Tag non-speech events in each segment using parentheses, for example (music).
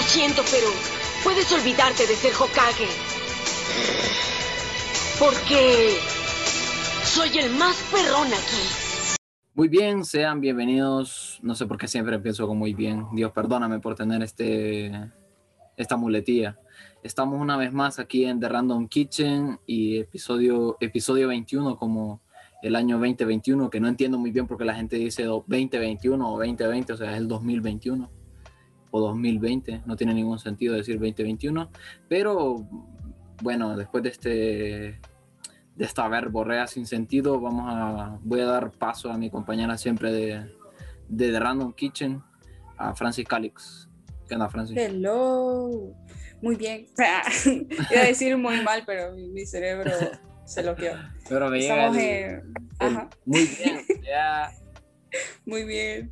Lo siento, pero puedes olvidarte de ser Hokage. Porque soy el más perrón aquí. Muy bien, sean bienvenidos. No sé por qué siempre empiezo con muy bien. Dios, perdóname por tener este, esta muletilla. Estamos una vez más aquí en The Random Kitchen y episodio, episodio 21 como el año 2021, que no entiendo muy bien porque la gente dice 2021 o 2020, o sea, es el 2021 o 2020, no tiene ningún sentido decir 2021, pero bueno, después de este de esta verborrea sin sentido, vamos a voy a dar paso a mi compañera siempre de, de The Random Kitchen, a Francis Calix. ¿Qué onda, Francis? Hello. Muy bien. (laughs) Iba a decir muy mal, pero mi, cerebro se lo quedó. Pero me llega Estamos el- en... el- Ajá. muy bien, ya (laughs) Muy bien.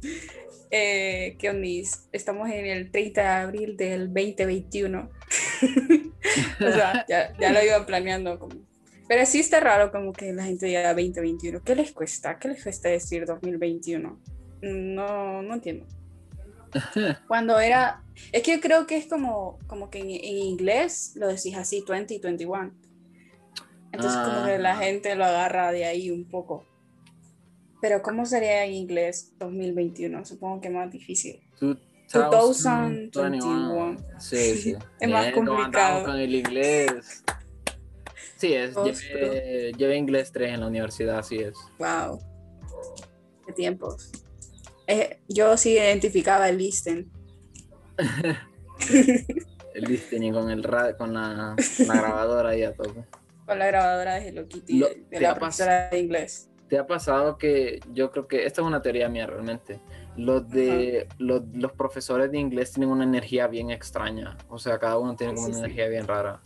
Eh, ¿Qué ondis? Estamos en el 30 de abril del 2021. (laughs) o sea, ya, ya lo iba planeando. Como... Pero sí está raro como que la gente diga 2021. ¿Qué les cuesta? ¿Qué les cuesta decir 2021? No, no entiendo. (laughs) Cuando era... Es que yo creo que es como, como que en, en inglés lo decís así, 2021. Entonces como que la Ah. gente lo agarra de ahí un poco. Pero ¿cómo sería en inglés 2021? Supongo que más difícil. 2021. Sí, sí. (laughs) Es más Eh, ¿cómo andamos complicado. con el inglés. Sí, es, llevé, llevé inglés 3 en la universidad, así es. Wow. Qué tiempos. Eh, yo sí identificaba el listen. (laughs) El listening con, el ra- con la, la grabadora ahí a tope. (laughs) Con la grabadora de Hello Kitty Lo- de, de la profesora de inglés. ¿Te ha pasado que yo creo que esta es una teoría mía realmente? Los de los, los profesores de inglés tienen una energía bien extraña. O sea, cada uno tiene como Sí, una sí. energía bien rara.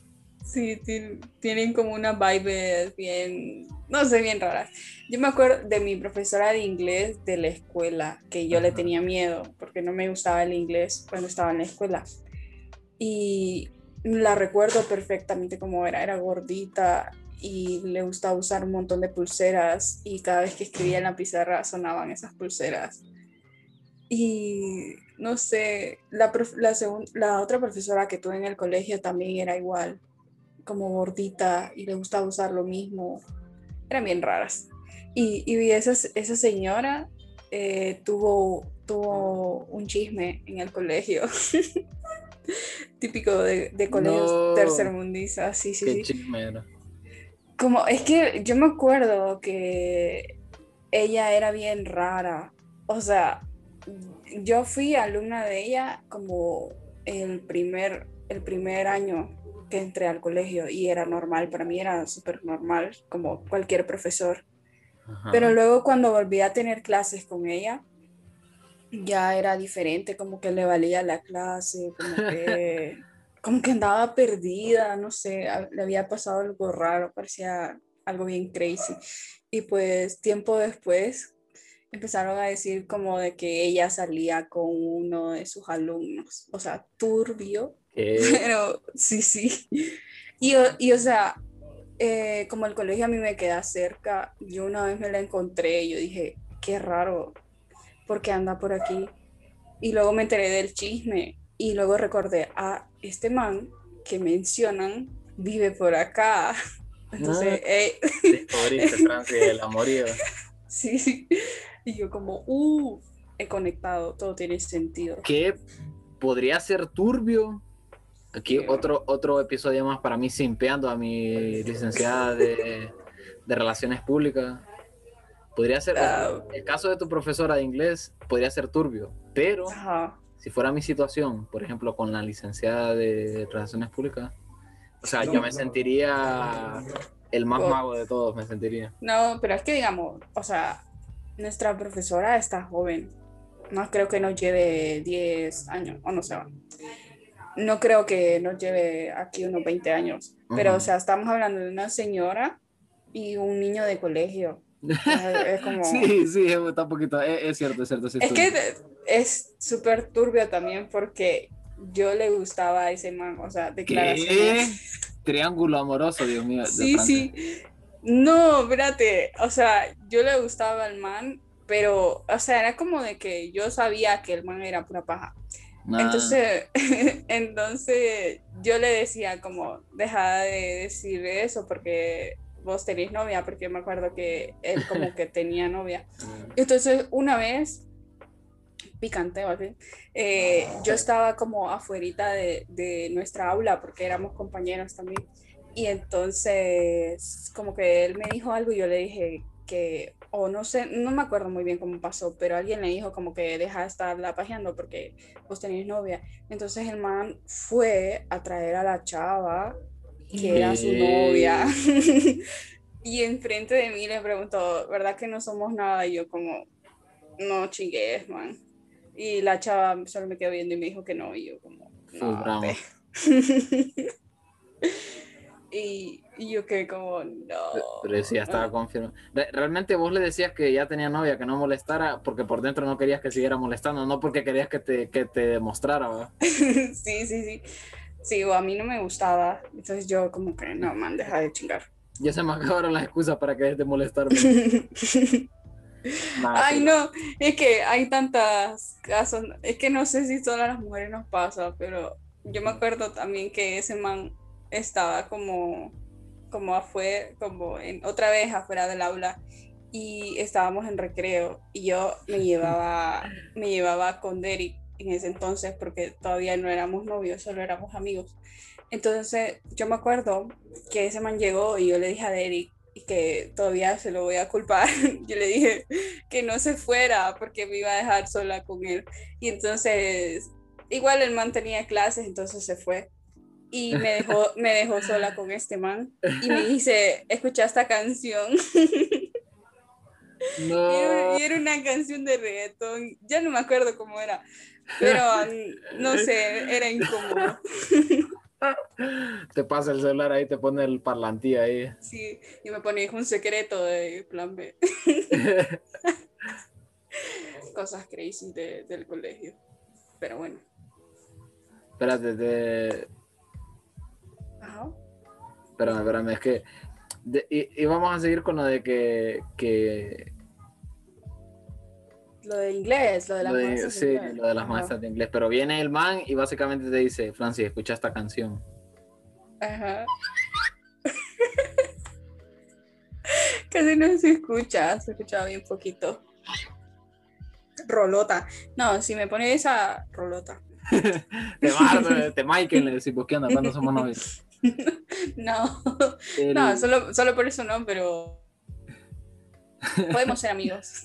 Sí, tien- tienen como una vibe bien, no sé, bien raras. Yo me acuerdo de mi profesora de inglés de la escuela, que yo le tenía miedo porque no me gustaba el inglés cuando estaba en la escuela. Y la recuerdo perfectamente como era, era gordita y le gustaba usar un montón de pulseras y cada vez que escribía en la pizarra sonaban esas pulseras. Y no sé, la, la, la otra profesora que tuve en el colegio también era igual, como gordita y le gustaba usar lo mismo. Eran bien raras. Y, y esa, esa señora eh, tuvo, tuvo un chisme en el colegio. (laughs) Típico de, de colegios No. tercermundistas. Sí, sí, Qué sí. chisme era. Como, es que yo me acuerdo que ella era bien rara. O sea, yo fui alumna de ella como el primer, el primer año que entré al colegio y era normal, para mí era súper normal, como cualquier profesor. Ajá. Pero luego cuando volví a tener clases con ella, ya era diferente, como que le valía la clase, como que, (laughs) como que andaba perdida, no sé, le había pasado algo raro, parecía algo bien crazy. Y pues tiempo después empezaron a decir como de que ella salía con uno de sus alumnos, o sea, turbio, ¿Qué? (laughs) pero sí, sí. Y, o- y o sea, eh, como el colegio a mí me queda cerca, yo una vez me la encontré y yo dije, qué raro, porque anda por aquí. Y luego me enteré del chisme y luego recordé, a este man que mencionan vive por acá. (laughs) Entonces, Ah. eh, Descubriste, Francis, el amorío. sí, (laughs) sí. Y yo como, uh, he conectado, todo tiene sentido. que podría ser turbio. Aquí Sí. otro, otro episodio más para mí simpeando a mi licenciada de, de Relaciones Públicas. Podría ser, Ah. el caso de tu profesora de inglés podría ser turbio, pero Ajá. Si fuera mi situación, por ejemplo, con la licenciada de Relaciones Públicas, o sea, yo me sentiría el más Oh. mago de todos, me sentiría. No, pero es que digamos, o sea, nuestra profesora está joven. No creo que nos lleve 10 años, o no sé. No creo que nos lleve aquí unos 20 años. Pero, Ujú. o sea, estamos hablando de una señora y un niño de colegio. Es, es como... (laughs) Sí, sí, está un poquito, es, es cierto, es cierto. sí, Es estoy- que es súper turbio también porque yo le gustaba a ese man, o sea, ¿Qué? declaraciones. Triángulo amoroso, Dios mío. Sí, sí. No, espérate. O sea, yo le gustaba al man, pero, o sea, era como de que yo sabía que el man era pura paja. Ah, Entonces, (laughs) entonces yo le decía como, deja de decir eso porque vos tenés novia, porque me acuerdo que él como que tenía novia. (laughs) Entonces, una vez, picante, ¿vale? Eh, yo estaba como afuerita de, de nuestra aula porque éramos compañeros también. Y entonces, como que él me dijo algo y yo le dije que, o no sé, no me acuerdo muy bien cómo pasó, pero alguien le dijo como que deja de estarla pajeando porque vos tenés novia. Entonces el man fue a traer a la chava que era su novia. (laughs) y enfrente de mí le preguntó, ¿verdad que no somos nada? Y yo como, no chingues, man. Y la chava solo me quedó viendo y me dijo que no, y yo como, no, drama. ve". (laughs) y, y yo quedé como, no. Pero sí, ya estaba confirmado. Re- Realmente vos le decías que ya tenía novia, que no molestara, porque por dentro no querías que siguiera molestando, no porque querías que te, que te demostrara, ¿verdad? (laughs) sí, sí, sí. Sí, o a mí no me gustaba. Entonces yo como que, no, man, deja de chingar. Ya se me acabaron las excusas para que dejes de molestarme. (laughs) Nada, Ay, no, es que hay tantas casos, es que no sé si solo a las mujeres nos pasa, pero yo me acuerdo también que ese man estaba como, como afuera, como en, otra vez afuera del aula y estábamos en recreo y yo me llevaba, me llevaba con Derek en ese entonces porque todavía no éramos novios, solo éramos amigos. Entonces yo me acuerdo que ese man llegó y yo le dije a Derek y que todavía se lo voy a culpar. (laughs) Yo le dije que no se fuera porque me iba a dejar sola con él. Y entonces, igual el man tenía clases, entonces se fue. Y me dejó, (laughs) me dejó sola con este man. Y me dice, escucha esta canción. (laughs) Y No. era, y era una canción de reggaetón. Ya no me acuerdo cómo era. Pero no sé, era incómodo. Te pasa el celular ahí, te pone el parlantí ahí. Sí, y me ponía un secreto de plan B. (laughs) Cosas crazy de- del colegio. Pero bueno. Espérate, te... Ajá. espérame, espérame, es que... de- y, y vamos a seguir con lo de que... que Lo de inglés, lo de las maestras de sí, inglés. lo de las maestras de inglés. Pero viene el man y básicamente te dice, Francis, escucha esta canción. Ajá. (laughs) Casi no se escucha, se escuchaba bien poquito. Rolota. No, si me pone esa rolota. (laughs) Te Marvel, te Michael, le decimos, ¿qué onda? ¿Cuándo somos novios? (laughs) No, El- no, solo, solo por eso no, pero podemos ser amigos.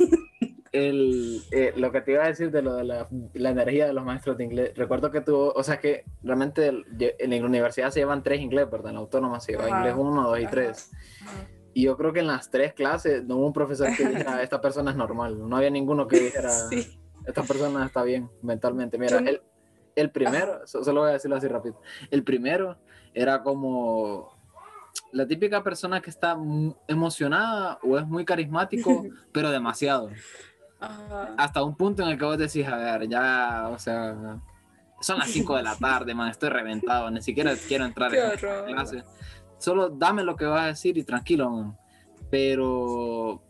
El, eh, lo que te iba a decir de lo de la, la energía de los maestros de inglés, recuerdo que tuvo, o sea que realmente el- en la universidad se llevan tres inglés, ¿verdad? En la autónoma se lleva Ajá. inglés uno, dos y Ajá. tres. Ajá. Y yo creo que en las tres clases no hubo un profesor que dijera, (laughs) esta persona es normal. No había ninguno que dijera, Sí. esta persona está bien mentalmente. Mira, el, el primero, so- solo voy a decirlo así rápido. El primero era como la típica persona que está emocionada o es muy carismático, (laughs) pero demasiado. Ajá. Hasta un punto en el que vos decís, a ver, ya, o sea, son las 5 de la (laughs) tarde, man, estoy reventado, ni siquiera quiero entrar en esta clase. Solo dame lo que vas a decir y tranquilo, man. Pero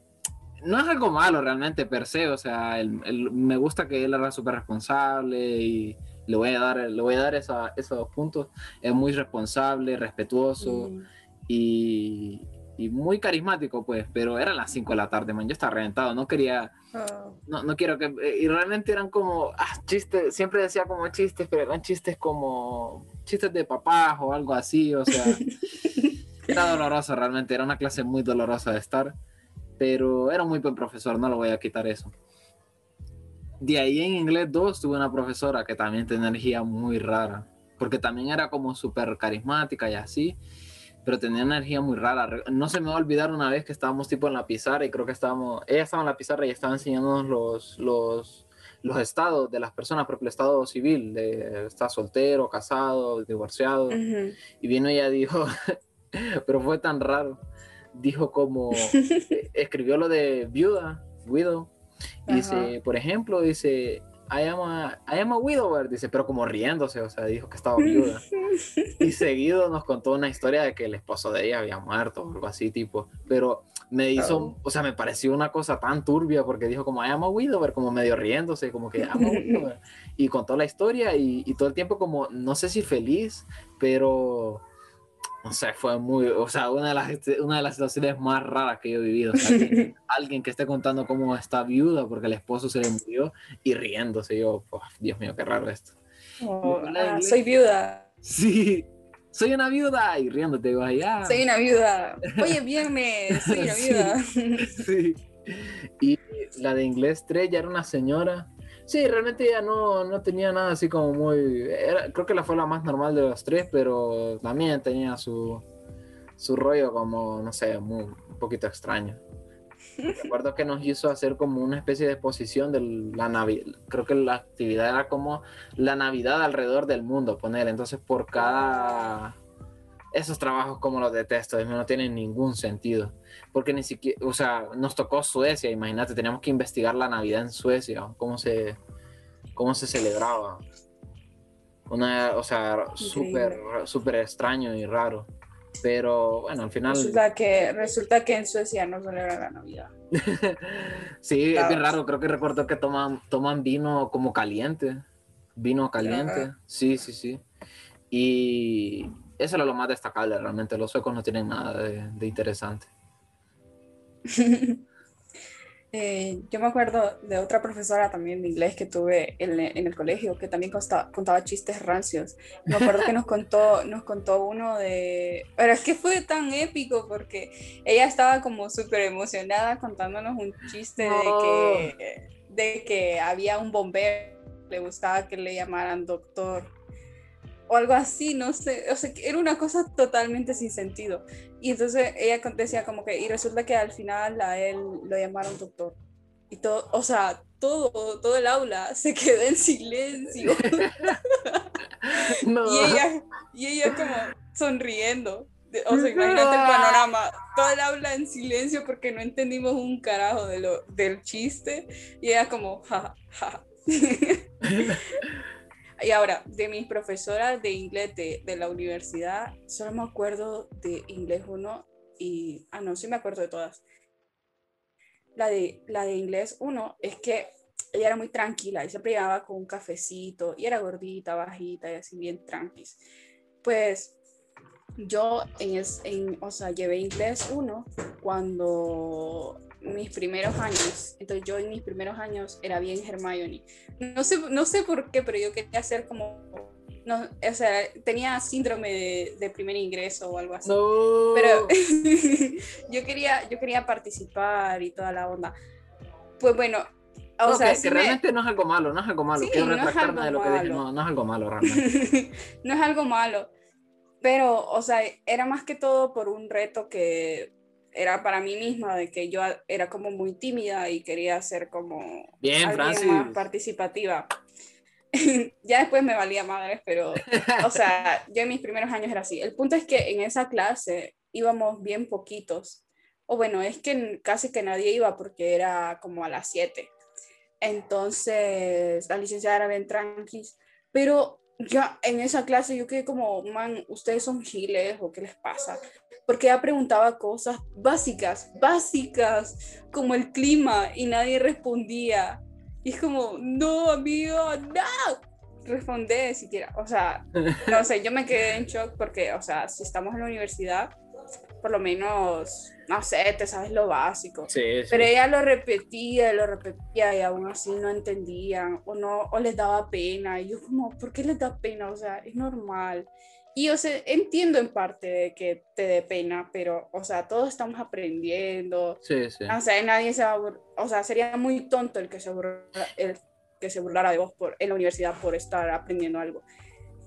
no es algo malo realmente per se, o sea, el- el- me gusta que él era súper responsable y le voy a dar, le voy a dar esa- esos puntos. Es muy responsable, respetuoso Mm. y, y muy carismático, pues, pero eran las 5 de la tarde, man, yo estaba reventado, no quería no, no quiero que. eh, Y realmente eran como. Ah, chistes. Siempre decía como chistes, pero eran chistes como. Chistes de papás o algo así. O sea. (laughs) era doloroso realmente. Era una clase muy dolorosa de estar. Pero era un muy buen profesor. No lo voy a quitar eso. De ahí en inglés 2 tuve una profesora que también tenía energía muy rara. Porque también era como súper carismática y así. Pero tenía energía muy rara. No se me va a olvidar una vez que estábamos tipo en la pizarra y creo que estábamos, ella estaba en la pizarra y estaba enseñándonos los, los, los estados de las personas, porque el estado civil, de está soltero, casado, divorciado. Y vino ella dijo, (laughs) pero fue tan raro, dijo como, (laughs) eh, escribió lo de viuda, widow, y dice, por ejemplo, dice, I am a, I am a widower, dice, pero como riéndose, o sea, dijo que estaba viuda. (laughs) y seguido nos contó una historia de que el esposo de ella había muerto o algo así, tipo, pero me hizo, Oh. o sea, me pareció una cosa tan turbia porque dijo como I am a widower, como medio riéndose, como que I am a (laughs) widower. y contó la historia y, y todo el tiempo como, no sé si feliz, pero no sé, fue muy, o sea, una de las, una de las situaciones más raras que yo he vivido. O sea, (laughs) alguien, alguien que esté contando cómo está viuda porque el esposo se le murió y riéndose. Yo, oh, Dios mío, qué raro esto. Hola, "Ah, inglés". soy viuda, Sí, soy una viuda y riéndote, digo, ah, soy una viuda. Oye, viernes, soy una (laughs) Sí. viuda. sí. Y la de inglés 3 ya era una señora. Sí, realmente ella no, no tenía nada así como muy... era- creo que la fue la más normal de los tres, pero también tenía su, su rollo como, no sé, muy, un poquito extraño. (laughs) Recuerdo que nos hizo hacer como una especie de exposición de la Navidad. Creo que la actividad era como la Navidad alrededor del mundo, poner. Entonces, por cada... Esos trabajos como los detesto, no tienen ningún sentido. Porque ni siquiera, o sea, nos tocó Suecia, imagínate, teníamos que investigar la Navidad en Suecia, cómo se, cómo se celebraba. Una, o sea, súper, súper extraño y raro. Pero bueno, al final... Resulta que, resulta que en Suecia no celebran la Navidad. (laughs) sí, es bien Claro. raro. Creo que recuerdo que toman, toman vino como caliente. Vino caliente. Ajá. Sí, sí, sí. Y eso era lo más destacable realmente. Los suecos no tienen nada de, de interesante. (laughs) Eh, yo me acuerdo de otra profesora también de inglés que tuve en, en el colegio que también consta- contaba chistes rancios. Me acuerdo que nos contó, nos contó uno de... Pero es que fue tan épico porque ella estaba como súper emocionada contándonos un chiste No. de, que, de que había un bombero, le gustaba que le llamaran doctor o algo así, no sé, o sea, que era una cosa totalmente sin sentido. Y entonces ella decía como que, y resulta que al final a él lo llamaron doctor. Y todo, o sea, todo, todo el aula se quedó en silencio. (laughs) No. y ella, y ella como sonriendo. O sea, imagínate el No. panorama, todo el aula en silencio porque no entendimos un carajo de lo, del chiste. Y ella como, ja, ja. (laughs) Y ahora, de mis profesoras de inglés de, de la universidad, solo me acuerdo de inglés 1 y, ah, no, sí me acuerdo de todas. La de, la de inglés 1 es que ella era muy tranquila y siempre llegaba con un cafecito y era gordita, bajita y así bien tranquis. Pues yo en, es, en o sea, llevé inglés 1 cuando mis primeros años, entonces yo en mis primeros años era bien Hermione. No sé, no sé por qué, pero yo quería ser como, no, o sea, tenía síndrome de, de primer ingreso o algo así. No. Pero (laughs) yo quería, yo quería participar y toda la onda. Pues bueno, o No, sea, que, sí que me- realmente no es algo malo, no es algo malo. Sí, Quiero retractarme de lo que dije. malo. No, no es algo malo (laughs) realmente. no es algo malo, pero, o sea, era más que todo por un reto que era para mí misma, de que yo era como muy tímida y quería ser como Bien, Francis. más participativa. (laughs) ya después me valía madres, pero, o sea, yo en mis primeros años era así. El punto es que en esa clase íbamos bien poquitos, o bueno, es que casi que nadie iba porque era como a las 7. Entonces, la licenciada era bien tranquis, pero ya en esa clase yo quedé como, man, ustedes son giles o qué les pasa, porque ella preguntaba cosas básicas, básicas, como el clima y nadie respondía. Y es como, no, amigo, no. Responde siquiera. O sea, (laughs) no sé, yo me quedé en shock porque, o sea, si estamos en la universidad, por lo menos, no sé, te sabes lo básico. Sí, sí. Pero ella lo repetía, lo repetía y aún así no entendían o no o les daba pena. Y yo como, ¿por qué les da pena? O sea, es normal. Y o sea, entiendo en parte de que te dé pena, pero o sea, todos estamos aprendiendo. Sí, sí. O sea, nadie se va a o sea, sería muy tonto el que se burlara, el que se burlara de vos por, en la universidad por estar aprendiendo algo.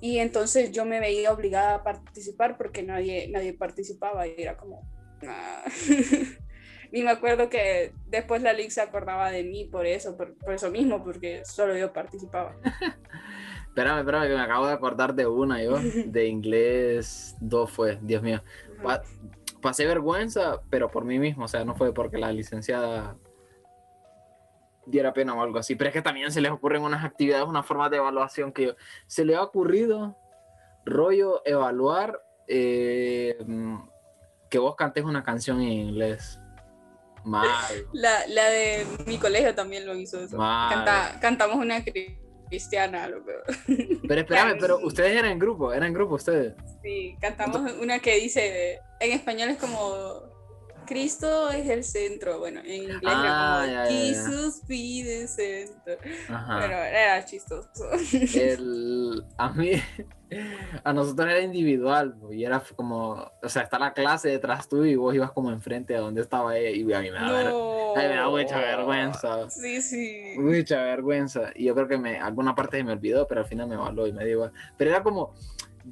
Y entonces yo me veía obligada a participar porque nadie, nadie participaba y era como... "Ah". (laughs) y me acuerdo que después la Liga se acordaba de mí por eso, por, por eso mismo, porque solo yo participaba. (laughs) Espérame, espérame, que me acabo de acordar de una yo. (laughs) De inglés 2 fue, Dios mío. Pa- pasé vergüenza, pero por mí mismo, o sea, no fue porque la licenciada diera pena o algo así. Pero es que también se les ocurren unas actividades, unas formas de evaluación que se le ha ocurrido, rollo, evaluar eh, que vos cantes una canción en inglés. Mal. La, la de mi colegio también lo hizo eso. Canta- cantamos una cristiana, lo peor. Pero espérame, pero (laughs) ustedes eran en grupo, eran en grupo ustedes. Sí, cantamos una que dice, en español es como, Cristo es el centro, bueno, en inglés Ah, era como, ya, ya. Jesus be the center. Ajá. Bueno, era chistoso. el, (laughs) a mí, a nosotros era individual, y era como, o sea, está la clase detrás tuyo y vos ibas como enfrente a donde estaba ella, y a mí me da, ver- No. mí me da mucha vergüenza, Sí, sí. mucha vergüenza, y yo creo que me, alguna parte se me olvidó, pero al final me való y me dio igual, pero era como,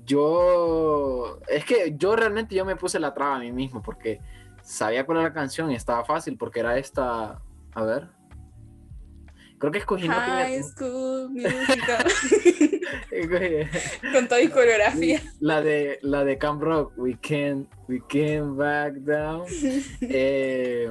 yo, es que yo realmente yo me puse la traba a mí mismo, porque sabía cuál era la canción y estaba fácil, porque era esta, a ver, creo que escogí High School Musical. (laughs) (laughs) Con todo y coreografía. La de, la de Camp Rock, We Can't, we can't Back Down. (laughs) Eh,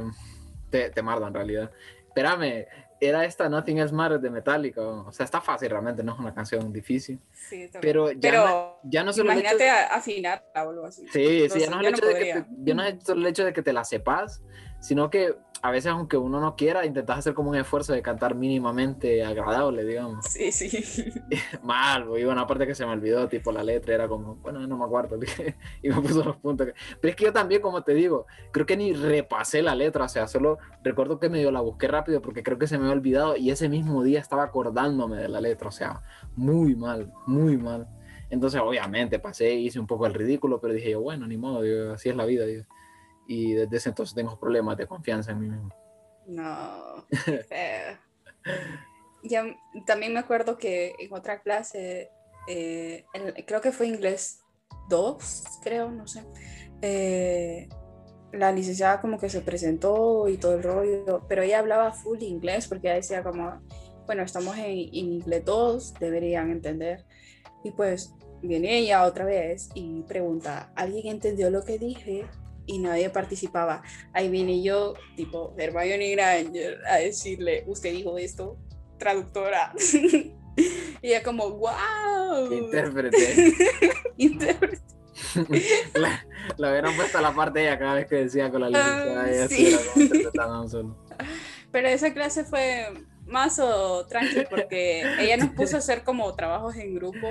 te, te mardo en realidad. Espérame, era esta Nothing Else Matters de Metallica. O sea, está fácil realmente, no es una canción difícil. Sí, Pero ya, Pero no, ya no solo el hecho imagínate de- a- afinar o algo así. Sí, sí, ya no es el no hecho de que podría. te, ya no es solo el hecho de que te la sepas, sino que a veces aunque uno no quiera, intentas hacer como un esfuerzo de cantar mínimamente agradable, digamos. Sí, sí. (laughs) Mal, güey, una parte que se me olvidó, tipo la letra, era como, bueno, no me acuerdo, (laughs) y me puso los puntos. Pero es que yo también, como te digo, creo que ni repasé la letra, o sea, solo recuerdo que medio la busqué rápido porque creo que se me había olvidado y ese mismo día estaba acordándome de la letra, o sea, muy mal, muy mal. Entonces, obviamente, pasé, hice un poco el ridículo, pero dije yo, bueno, ni modo, digo, así es la vida, digo. Y desde ese entonces tengo problemas de confianza en mí mismo. No, (laughs) qué feo. Ya, también me acuerdo que en otra clase, eh, creo que fue inglés 2, creo, no sé. eh, la licenciada como que se presentó y todo el rollo, pero ella hablaba full inglés porque ella decía como, bueno, estamos en, en inglés 2, deberían entender. Y pues viene ella otra vez y pregunta, ¿alguien entendió lo que dije? Y nadie participaba. Ahí vine yo, tipo Hermione Granger, a decirle, usted dijo esto, traductora. (laughs) y ella como, wow. Intérprete. (laughs) Intérprete. (laughs) la, la hubieran puesto a la parte de ella cada vez que decía con la licenciada. Ah, ella sí. un solo. Pero esa clase fue más o tranqui porque ella nos puso a hacer como trabajos en grupo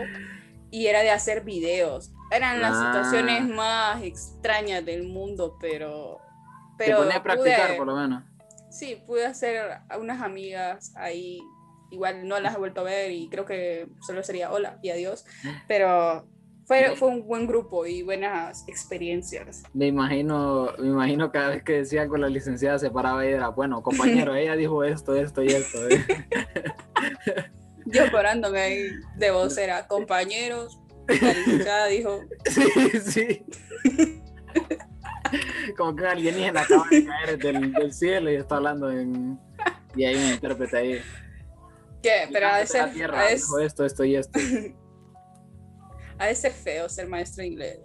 y era de hacer videos. Eran las Ah. situaciones más extrañas del mundo, pero... Te pero ponía a practicar, pude- por lo menos. Sí, pude hacer a unas amigas ahí. Igual no las he vuelto a ver y creo que solo sería hola y adiós. (laughs) Pero fue, fue un buen grupo y buenas experiencias. Me imagino, me imagino cada vez que decía con la licenciada se paraba y era, bueno, compañero, (laughs) ella dijo esto, esto y esto. ¿eh?". (laughs) Yo parándome ahí de vocera, compañeros. Licenciada dijo, (laughs) sí, sí. Como que un alienígena acaba de caer del, del cielo y está hablando en... Y hay un intérprete ahí. ¿qué? Pero ha de ser, tierra, de- dijo esto, esto y esto. (laughs) ha de ser feo ser maestro de inglés.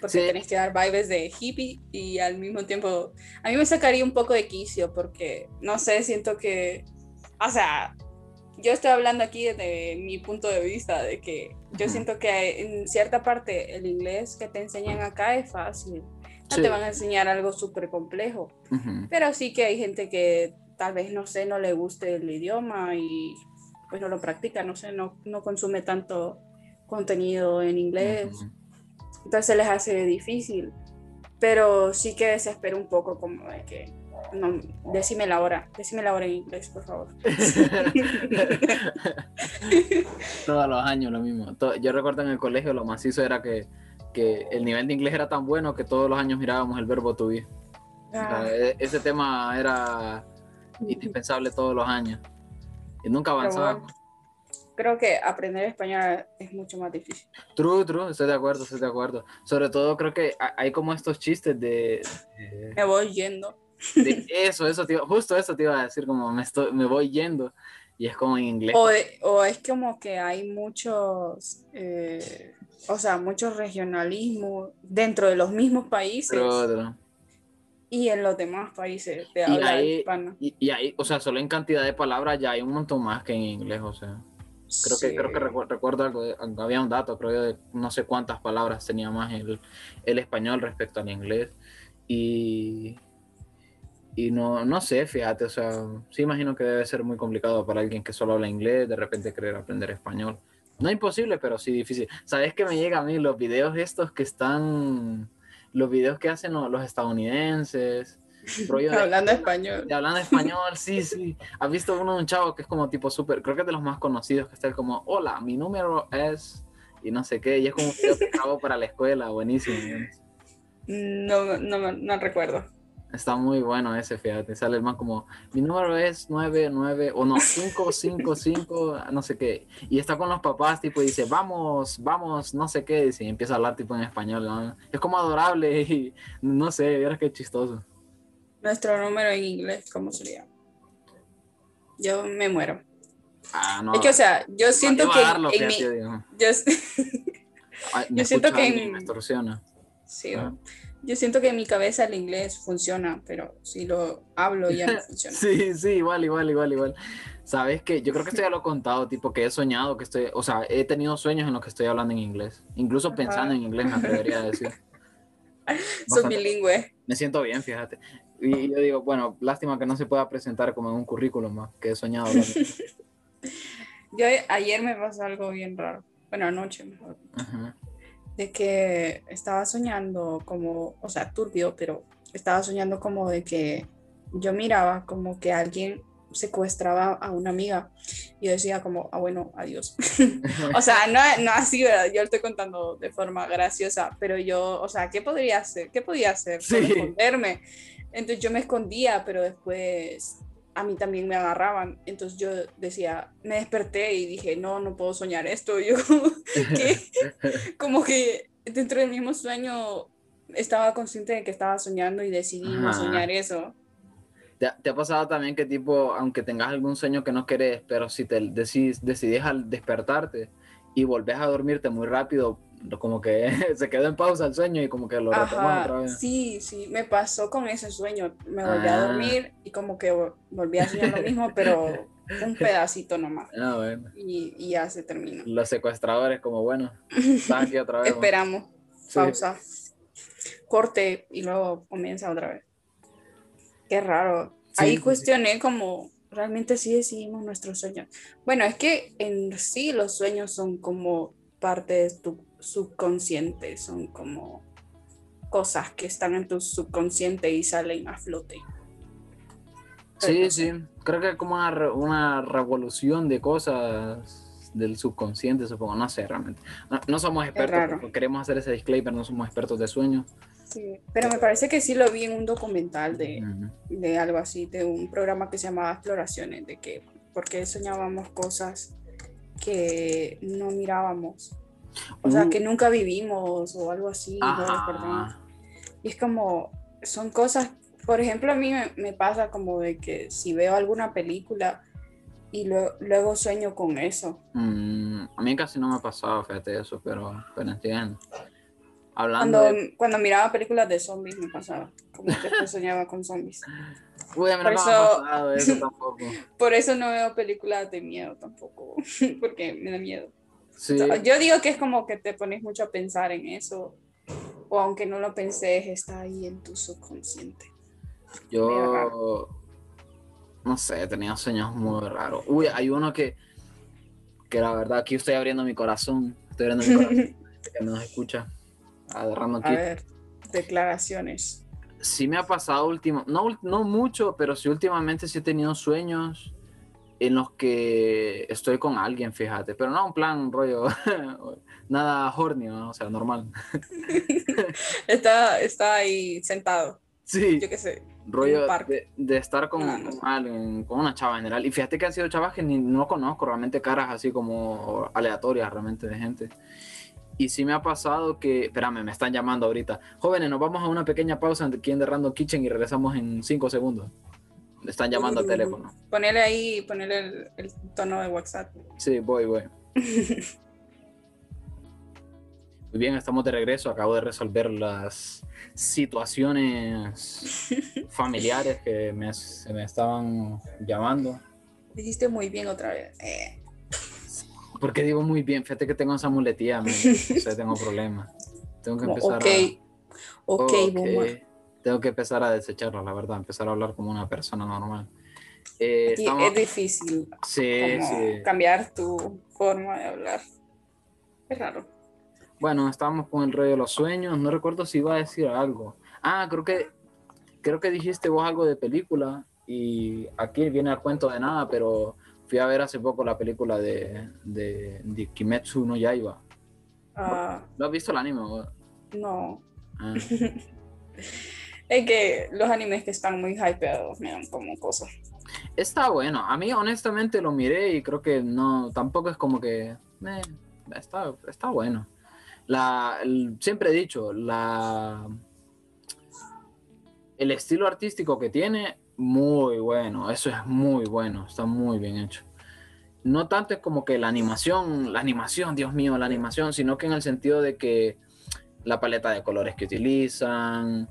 Porque Sí. tenés que dar vibes de hippie y al mismo tiempo. A mí me sacaría un poco de quicio porque, no sé, siento que. O sea, yo estoy hablando aquí desde mi punto de vista, de que yo siento que en cierta parte el inglés que te enseñan acá es fácil. No Sí. te van a enseñar algo súper complejo. Pero sí que hay gente que tal vez, no sé, no le guste el idioma y pues no lo practica, no sé, no, no consume tanto contenido en inglés. Entonces se les hace difícil. Pero sí que desespero un poco como de que, no, decime la hora, decime la hora en inglés, por favor. (laughs) Todos los años lo mismo. Yo recuerdo en el colegio lo macizo era que, que el nivel de inglés era tan bueno que todos los años mirábamos el verbo to be. O sea, Ah, e- ese tema era indispensable todos los años. Y nunca bueno, creo que aprender español es mucho más difícil. True, true, estoy de acuerdo, estoy de acuerdo. Sobre todo creo que ha- hay como estos chistes de, de- Me voy yendo. Eso, eso, te iba- justo eso te iba a decir, como me, estoy, me voy yendo. Y es como en inglés. O, o es como que hay muchos, eh, o sea, muchos regionalismos dentro de los mismos países. Y en los demás países de Y habla ahí, hispana. y, y ahí, o sea, solo en cantidad de palabras ya hay un montón más que en inglés, o sea. Creo que, Sí. creo que recu- recuerdo algo, de- había un dato, creo yo, de no sé cuántas palabras tenía más el, el español respecto al inglés. Y, y no, no sé, fíjate, o sea, sí imagino que debe ser muy complicado para alguien que solo habla inglés, de repente querer aprender español. No imposible, pero sí difícil. ¿Sabes qué me llega a mí? Los videos estos que están, los videos que hacen los, los estadounidenses, (laughs) rollo de- Hablando español. de hablando español, sí, sí. ¿Has visto uno de un chavo que es como tipo súper, creo que es de los más conocidos, que está como, hola, mi número es, y no sé qué, y es como un video que grabó para la escuela, buenísimo. (laughs) No, no, no, no recuerdo. Está muy bueno ese, fíjate, sale el man como, mi número es 99, o no, 555, no sé qué, y está con los papás, tipo, y dice, vamos, vamos, no sé qué, dice, y empieza a hablar tipo en español, ¿no? es como adorable, (laughs) y no sé, vieras qué chistoso. Nuestro número en inglés, ¿cómo sería? Yo me muero. Ah, no. Es que, o sea, yo siento que darlo, en mi... fíjate, digo. Yo, (laughs) Ay, me yo siento que en- me extorsiona. sí, Ah. Yo siento que en mi cabeza el inglés funciona, pero si lo hablo ya no (laughs) funciona. Sí, sí, igual, igual, igual, igual. Sabes que yo creo que esto ya lo he contado, tipo que he soñado que estoy, o sea, he tenido sueños en los que estoy hablando en inglés. Incluso Ajá. pensando en inglés me atrevería a decir. (laughs) Soy bilingüe. Me siento bien, fíjate. Y yo digo, bueno, lástima que no se pueda presentar como en un currículum más, que he soñado. (laughs) Yo ayer me pasó algo bien raro. Bueno, anoche mejor. Ajá. De que estaba soñando como, o sea, turbio, pero estaba soñando como de que yo miraba como que alguien secuestraba a una amiga y yo decía como, ah, bueno, adiós. (laughs) (laughs) o sea, no, no así, ¿verdad? Yo lo estoy contando de forma graciosa, pero yo, o sea, ¿qué podría hacer? ¿Qué podía hacer? Sí. esconderme. Entonces yo me escondía, pero después a mí también me agarraban. Entonces yo decía, me desperté y dije, no, no puedo soñar esto. (laughs) Yo, (laughs) como que dentro del mismo sueño estaba consciente de que estaba soñando y decidí no Ajá. soñar eso. ¿Te, ha- te ha pasado también que tipo, aunque tengas algún sueño que no querés, pero si te decidís, decidís al despertarte y volvés a dormirte muy rápido, como que (laughs) se quedó en pausa el sueño y como que lo retomas otra vez. sí, sí, me pasó con ese sueño. Me volví a Ah. dormir y como que vol- volví a soñar lo mismo, pero un (laughs) pedacito nomás. Ah, bueno. Y, y ya se terminó. Los secuestradores, como bueno, (laughs) estás aquí otra vez. Esperamos, Sí. pausa, corte y luego comienza otra vez. Qué raro. Sí, Ahí sí, sí. cuestioné como realmente sí decidimos nuestros sueños. Bueno, es que en sí los sueños son como parte de tu subconsciente, son como cosas que están en tu subconsciente y salen a flote. Sí, sí. Creo que es como una, una revolución de cosas del subconsciente, supongo. No sé realmente. No, no somos expertos, queremos hacer ese disclaimer, no somos expertos de sueños. Sí, pero me parece que sí lo vi en un documental de, Ujú. de algo así, de un programa que se llamaba Exploraciones, de que porque soñábamos cosas que no mirábamos, o sea, Uh. que nunca vivimos o algo así, no. Y es como, son cosas, por ejemplo, a mí me, me pasa como de que si veo alguna película y luego, luego sueño con eso. Mm, a mí casi no me ha pasado, fíjate eso, pero, pero entiendo. Hablando Cuando, de... cuando miraba películas de zombies me pasaba, como que soñaba con zombies. (laughs) Uy, a mí no por me ha eso- pasado eso (laughs) tampoco. Por eso no veo películas de miedo tampoco, (laughs) porque me da miedo. Sí, Yo digo que es como que te pones mucho a pensar en eso, o aunque no lo penses, está ahí en tu subconsciente. yo... No sé, he tenido sueños muy raros. Uy, hay uno que... Que la verdad, aquí estoy abriendo mi corazón. Estoy abriendo mi corazón. (laughs) que nos escucha. Agarrando A aquí. ver, declaraciones. sí me ha pasado último, no, no mucho, pero sí últimamente sí he tenido sueños en los que estoy con alguien, fíjate, pero no un plan rollo, (laughs) nada horny, ¿no? o sea, normal. (laughs) Está, está ahí sentado, Sí, yo qué sé. rollo de, de estar con, Ah, no. con alguien, con una chava en general. Y fíjate que han sido chavas que ni no conozco, realmente caras así como aleatorias realmente de gente. Y sí me ha pasado que, espérame, me están llamando ahorita. Jóvenes, nos vamos a una pequeña pausa aquí en The Random Kitchen y regresamos en cinco segundos. Están llamando al teléfono. Ponele ahí, ponele el, el tono de WhatsApp. Sí, voy, voy. (laughs) Muy bien, estamos de regreso. Acabo de resolver las situaciones (laughs) familiares que me, se me estaban llamando. Dijiste muy bien otra vez. Eh, Porque digo muy bien, fíjate que tengo esa muletilla, (laughs) o sea, tengo problemas. Tengo que empezar ok, a... ok, boomer. Tengo que empezar a desecharlo, la verdad, empezar a hablar como una persona normal. Eh, estamos- Es difícil Sí, sí. cambiar tu forma de hablar. Es raro. Bueno, estábamos con el rollo de los sueños. No recuerdo si iba a decir algo. Ah, creo que creo que dijiste vos algo de película y aquí viene al cuento de nada, pero fui a ver hace poco la película de, de, de Kimetsu no Yaiba. Ah, ¿Lo has visto el anime? no. Ah. (laughs) Es que los animes que están muy hypeados me dan como cosas. Está bueno. A mí honestamente lo miré y creo que no, tampoco es como que eh, está, está bueno. La, el- siempre he dicho, la, el estilo artístico que tiene, muy bueno. Eso es muy bueno. Está muy bien hecho. No tanto es como que la animación, la animación, Dios mío, la animación, sino que en el sentido de que la paleta de colores que utilizan,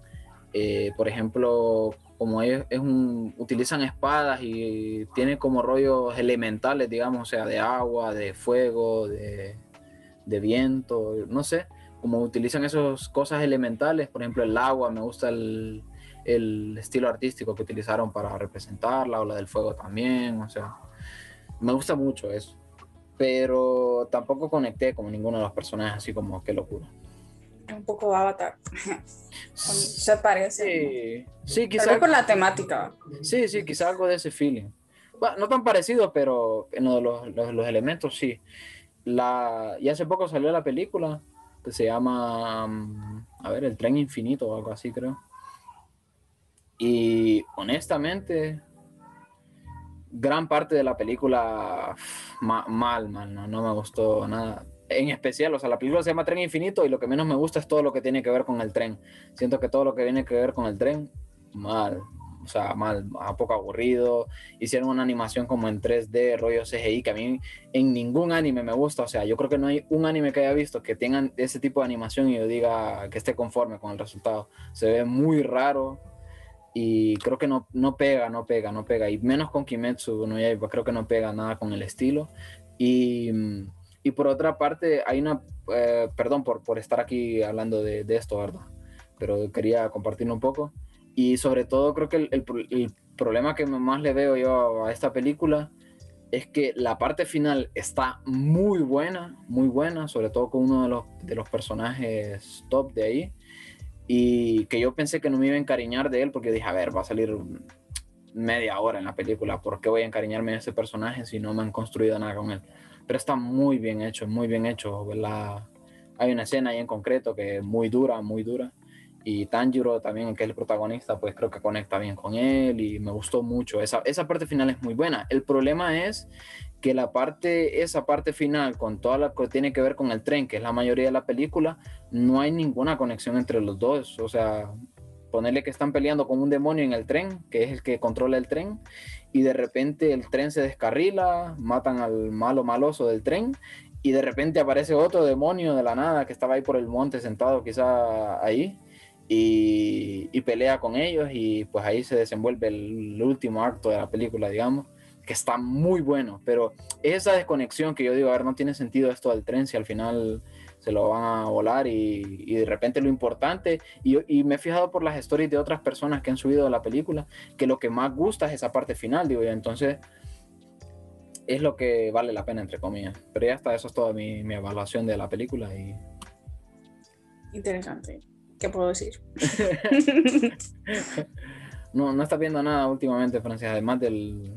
eh, por ejemplo, como es, es un, utilizan espadas y tiene como rollos elementales, digamos, o sea, de agua, de fuego, de, de viento, no sé, como utilizan esas cosas elementales, por ejemplo, el agua, me gusta el, el estilo artístico que utilizaron para representarla, o la del fuego también, o sea, me gusta mucho eso. Pero tampoco conecté con ninguno de los personajes, así como qué locura. Un poco avatar. (laughs) Se parece. Sí, sí, quizás. vez con la temática. Sí, sí, quizá algo de ese feeling. Bueno, no tan parecido, pero en los, los- los elementos sí. La, y hace poco salió la película que se llama, mm, a ver, El tren infinito o algo así, creo. Y honestamente, gran parte de la película mal, mal, no, no me gustó nada. En especial, o sea, la película se llama Tren Infinito y lo que menos me gusta es todo lo que tiene que ver con el tren. Siento que todo lo que tiene que ver con el tren, mal. O sea, mal, un poco aburrido. Hicieron una animación como en 3D, rollo CGI, que a mí en ningún anime me gusta. O sea, yo creo que no hay un anime que haya visto que tengan ese tipo de animación y yo diga que esté conforme con el resultado. Se ve muy raro y creo que no, no pega, no pega, no pega. Y menos con Kimetsu no creo que no pega nada con el estilo. Y, mm, y por otra parte, hay una, eh, perdón por, por estar aquí hablando de, de esto, ¿verdad? Pero quería compartirlo un poco. Y sobre todo creo que el, el el problema que más le veo yo a esta película es que la parte final está muy buena, muy buena, sobre todo con uno de los, de los personajes top de ahí. Y que yo pensé que no me iba a encariñar de él porque dije, a ver, va a salir media hora en la película, ¿por qué voy a encariñarme de ese personaje si no me han construido nada con él? Pero está muy bien hecho, muy bien hecho. La... Hay una escena ahí en concreto que es muy dura, muy dura. Y Tanjiro también, que es el protagonista, pues creo que conecta bien con él y me gustó mucho. Esa, esa parte final es muy buena. El problema es que la parte, esa parte final, con toda la que tiene que ver con el tren, que es la mayoría de la película, no hay ninguna conexión entre los dos. O sea, ponerle que están peleando con un demonio en el tren, que es el que controla el tren, y de repente el tren se descarrila, matan al malo maloso del tren, y de repente aparece otro demonio de la nada que estaba ahí por el monte sentado quizá ahí, y, pelea con ellos, y pues ahí se desenvuelve el, último acto de la película, digamos que está muy bueno, pero es esa desconexión que yo digo, a ver, no tiene sentido esto del tren si al final se lo van a volar y, y de repente lo importante, y, y, me he fijado por las stories de otras personas que han subido la película, que lo que más gusta es esa parte final, digo yo, entonces es lo que vale la pena, entre comillas. Pero ya está, eso es toda mi, mi evaluación de la película y... Interesante. ¿Qué puedo decir? (laughs) no, no estás viendo nada últimamente, Francia, además del...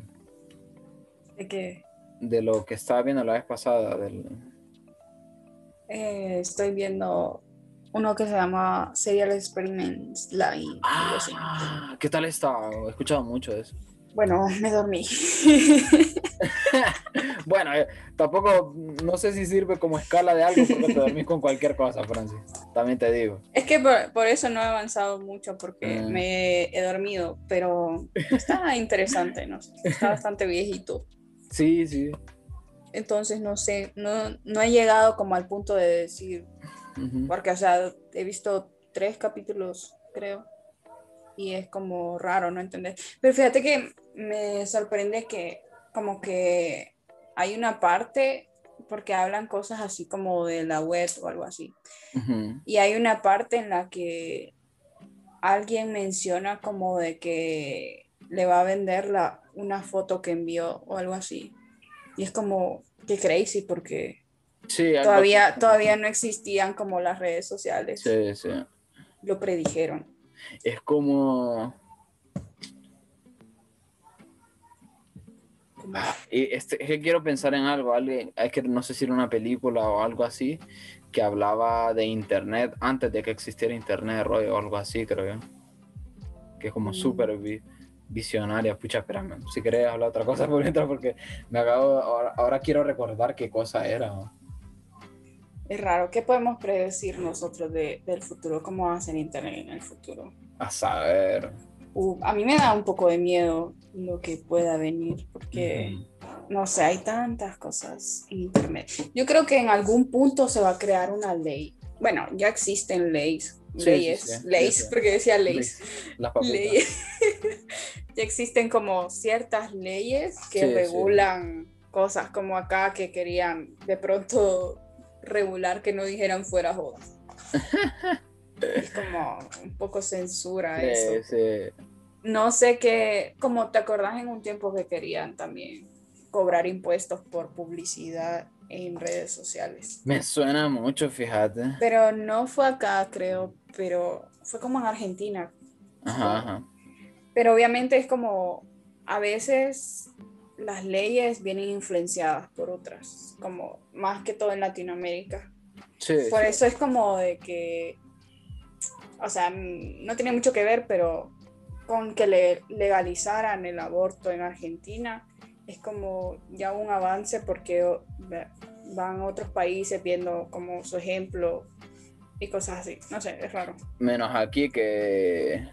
¿De qué? De lo que estaba viendo la vez pasada, del... Eh, estoy viendo uno que se llama Serial Experiments Line. Ah, ¿qué tal está? He escuchado mucho de eso. Bueno, me dormí. (laughs) bueno, eh, tampoco, no sé si sirve como escala de algo porque te dormís con cualquier cosa, Francis. También te digo. Es que por, por eso no he avanzado mucho porque mm. me he dormido, pero está interesante, ¿no? Está bastante viejito. Sí, sí. Entonces, no sé, no, no he llegado como al punto de decir. Porque, o sea, he visto tres capítulos, creo. Y es como raro, ¿no entender? Pero fíjate que me sorprende que como que hay una parte, porque hablan cosas así como de la web o algo así. Y hay una parte en la que alguien menciona como de que le va a vender la, una foto que envió o algo así. Y es como que crazy porque Sí, todavía, así. todavía no existían como las redes sociales. Sí, sí. Lo predijeron. Es como. Como- Y este, es que quiero pensar en algo, alguien, es que no sé si era una película o algo así, que hablaba de internet antes de que existiera internet, rollo, o algo así, creo yo. Que es como Mm. súper visionaria. Pucha, espérame, si querés hablar otra cosa (laughs) por mientras, porque me acabo, ahora, ahora quiero recordar qué cosa era. Es raro. ¿Qué podemos predecir nosotros de- del futuro? ¿Cómo va a ser Internet en el futuro? A saber. Uh, a mí me da un poco de miedo lo que pueda venir porque... No sé, hay tantas cosas en Internet. Yo creo que en algún punto se va a crear una ley. Bueno, ya existen leyes. Sí, leyes, sí, leyes, sí, porque decía leyes. Leyes. (laughs) ya existen como ciertas leyes que regulan cosas, como acá que querían de pronto regular que no dijeran fuera joda. (laughs) es como un poco censura eso. No sé qué, como te acordás en un tiempo que querían también cobrar impuestos por publicidad en redes sociales. Me suena mucho, fíjate. Pero no fue acá, creo, pero fue como en Argentina. Ajá, ajá. Pero obviamente es como a veces las leyes vienen influenciadas por otras, como más que todo en Latinoamérica. Sí, Por sí. eso es como de que, o sea, no tiene mucho que ver, pero con que le legalizaran el aborto en Argentina es como ya un avance porque van a otros países viendo como su ejemplo y cosas así. No sé, es raro. Menos aquí que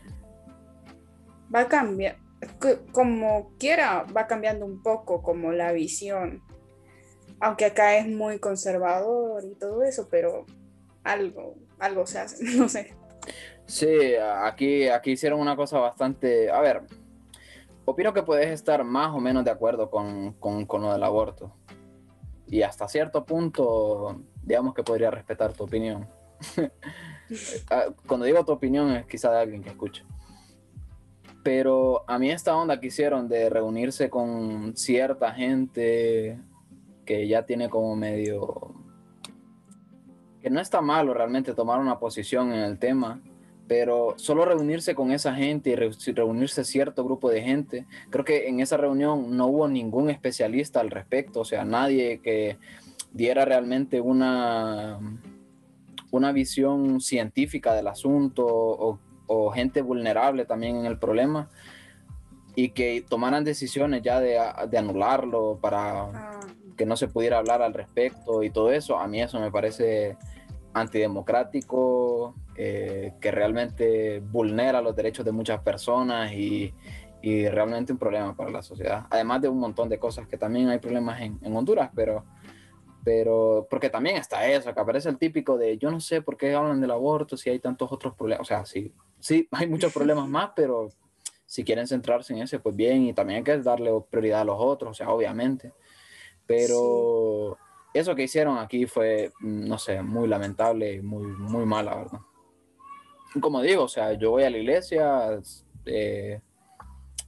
Va a cambiar, como quiera, va cambiando un poco como la visión. Aunque acá es muy conservador y todo eso, pero algo, algo se hace, (laughs) no sé. Sí, aquí, aquí hicieron una cosa bastante... A ver, opino que puedes estar más o menos de acuerdo con, con, con lo del aborto. Y hasta cierto punto, digamos que podría respetar tu opinión. (laughs) Ah, Cuando digo tu opinión es quizá de alguien que escucha. Pero a mí esta onda que hicieron de reunirse con cierta gente que ya tiene como medio... que no está malo realmente tomar una posición en el tema, pero solo reunirse con esa gente y re- reunirse cierto grupo de gente, creo que en esa reunión no hubo ningún especialista al respecto, o sea, nadie que diera realmente una, una visión científica del asunto o, o gente vulnerable también en el problema y que tomaran decisiones ya de, de anularlo para Ah, que no se pudiera hablar al respecto y todo eso, a mí eso me parece antidemocrático, eh, que realmente vulnera los derechos de muchas personas y, y realmente un problema para la sociedad. Además de un montón de cosas que también hay problemas en, en Honduras, pero, pero porque también está eso, que aparece el típico de yo no sé por qué hablan del aborto si hay tantos otros problemas, o sea, sí, sí, (laughs) hay muchos problemas más, pero si quieren centrarse en ese, pues bien, y también hay que darle prioridad a los otros, o sea, obviamente. Pero eso que hicieron aquí fue, mm, no sé, muy lamentable y muy, muy mal, verdad. Como digo, o sea, yo voy a la iglesia, eh,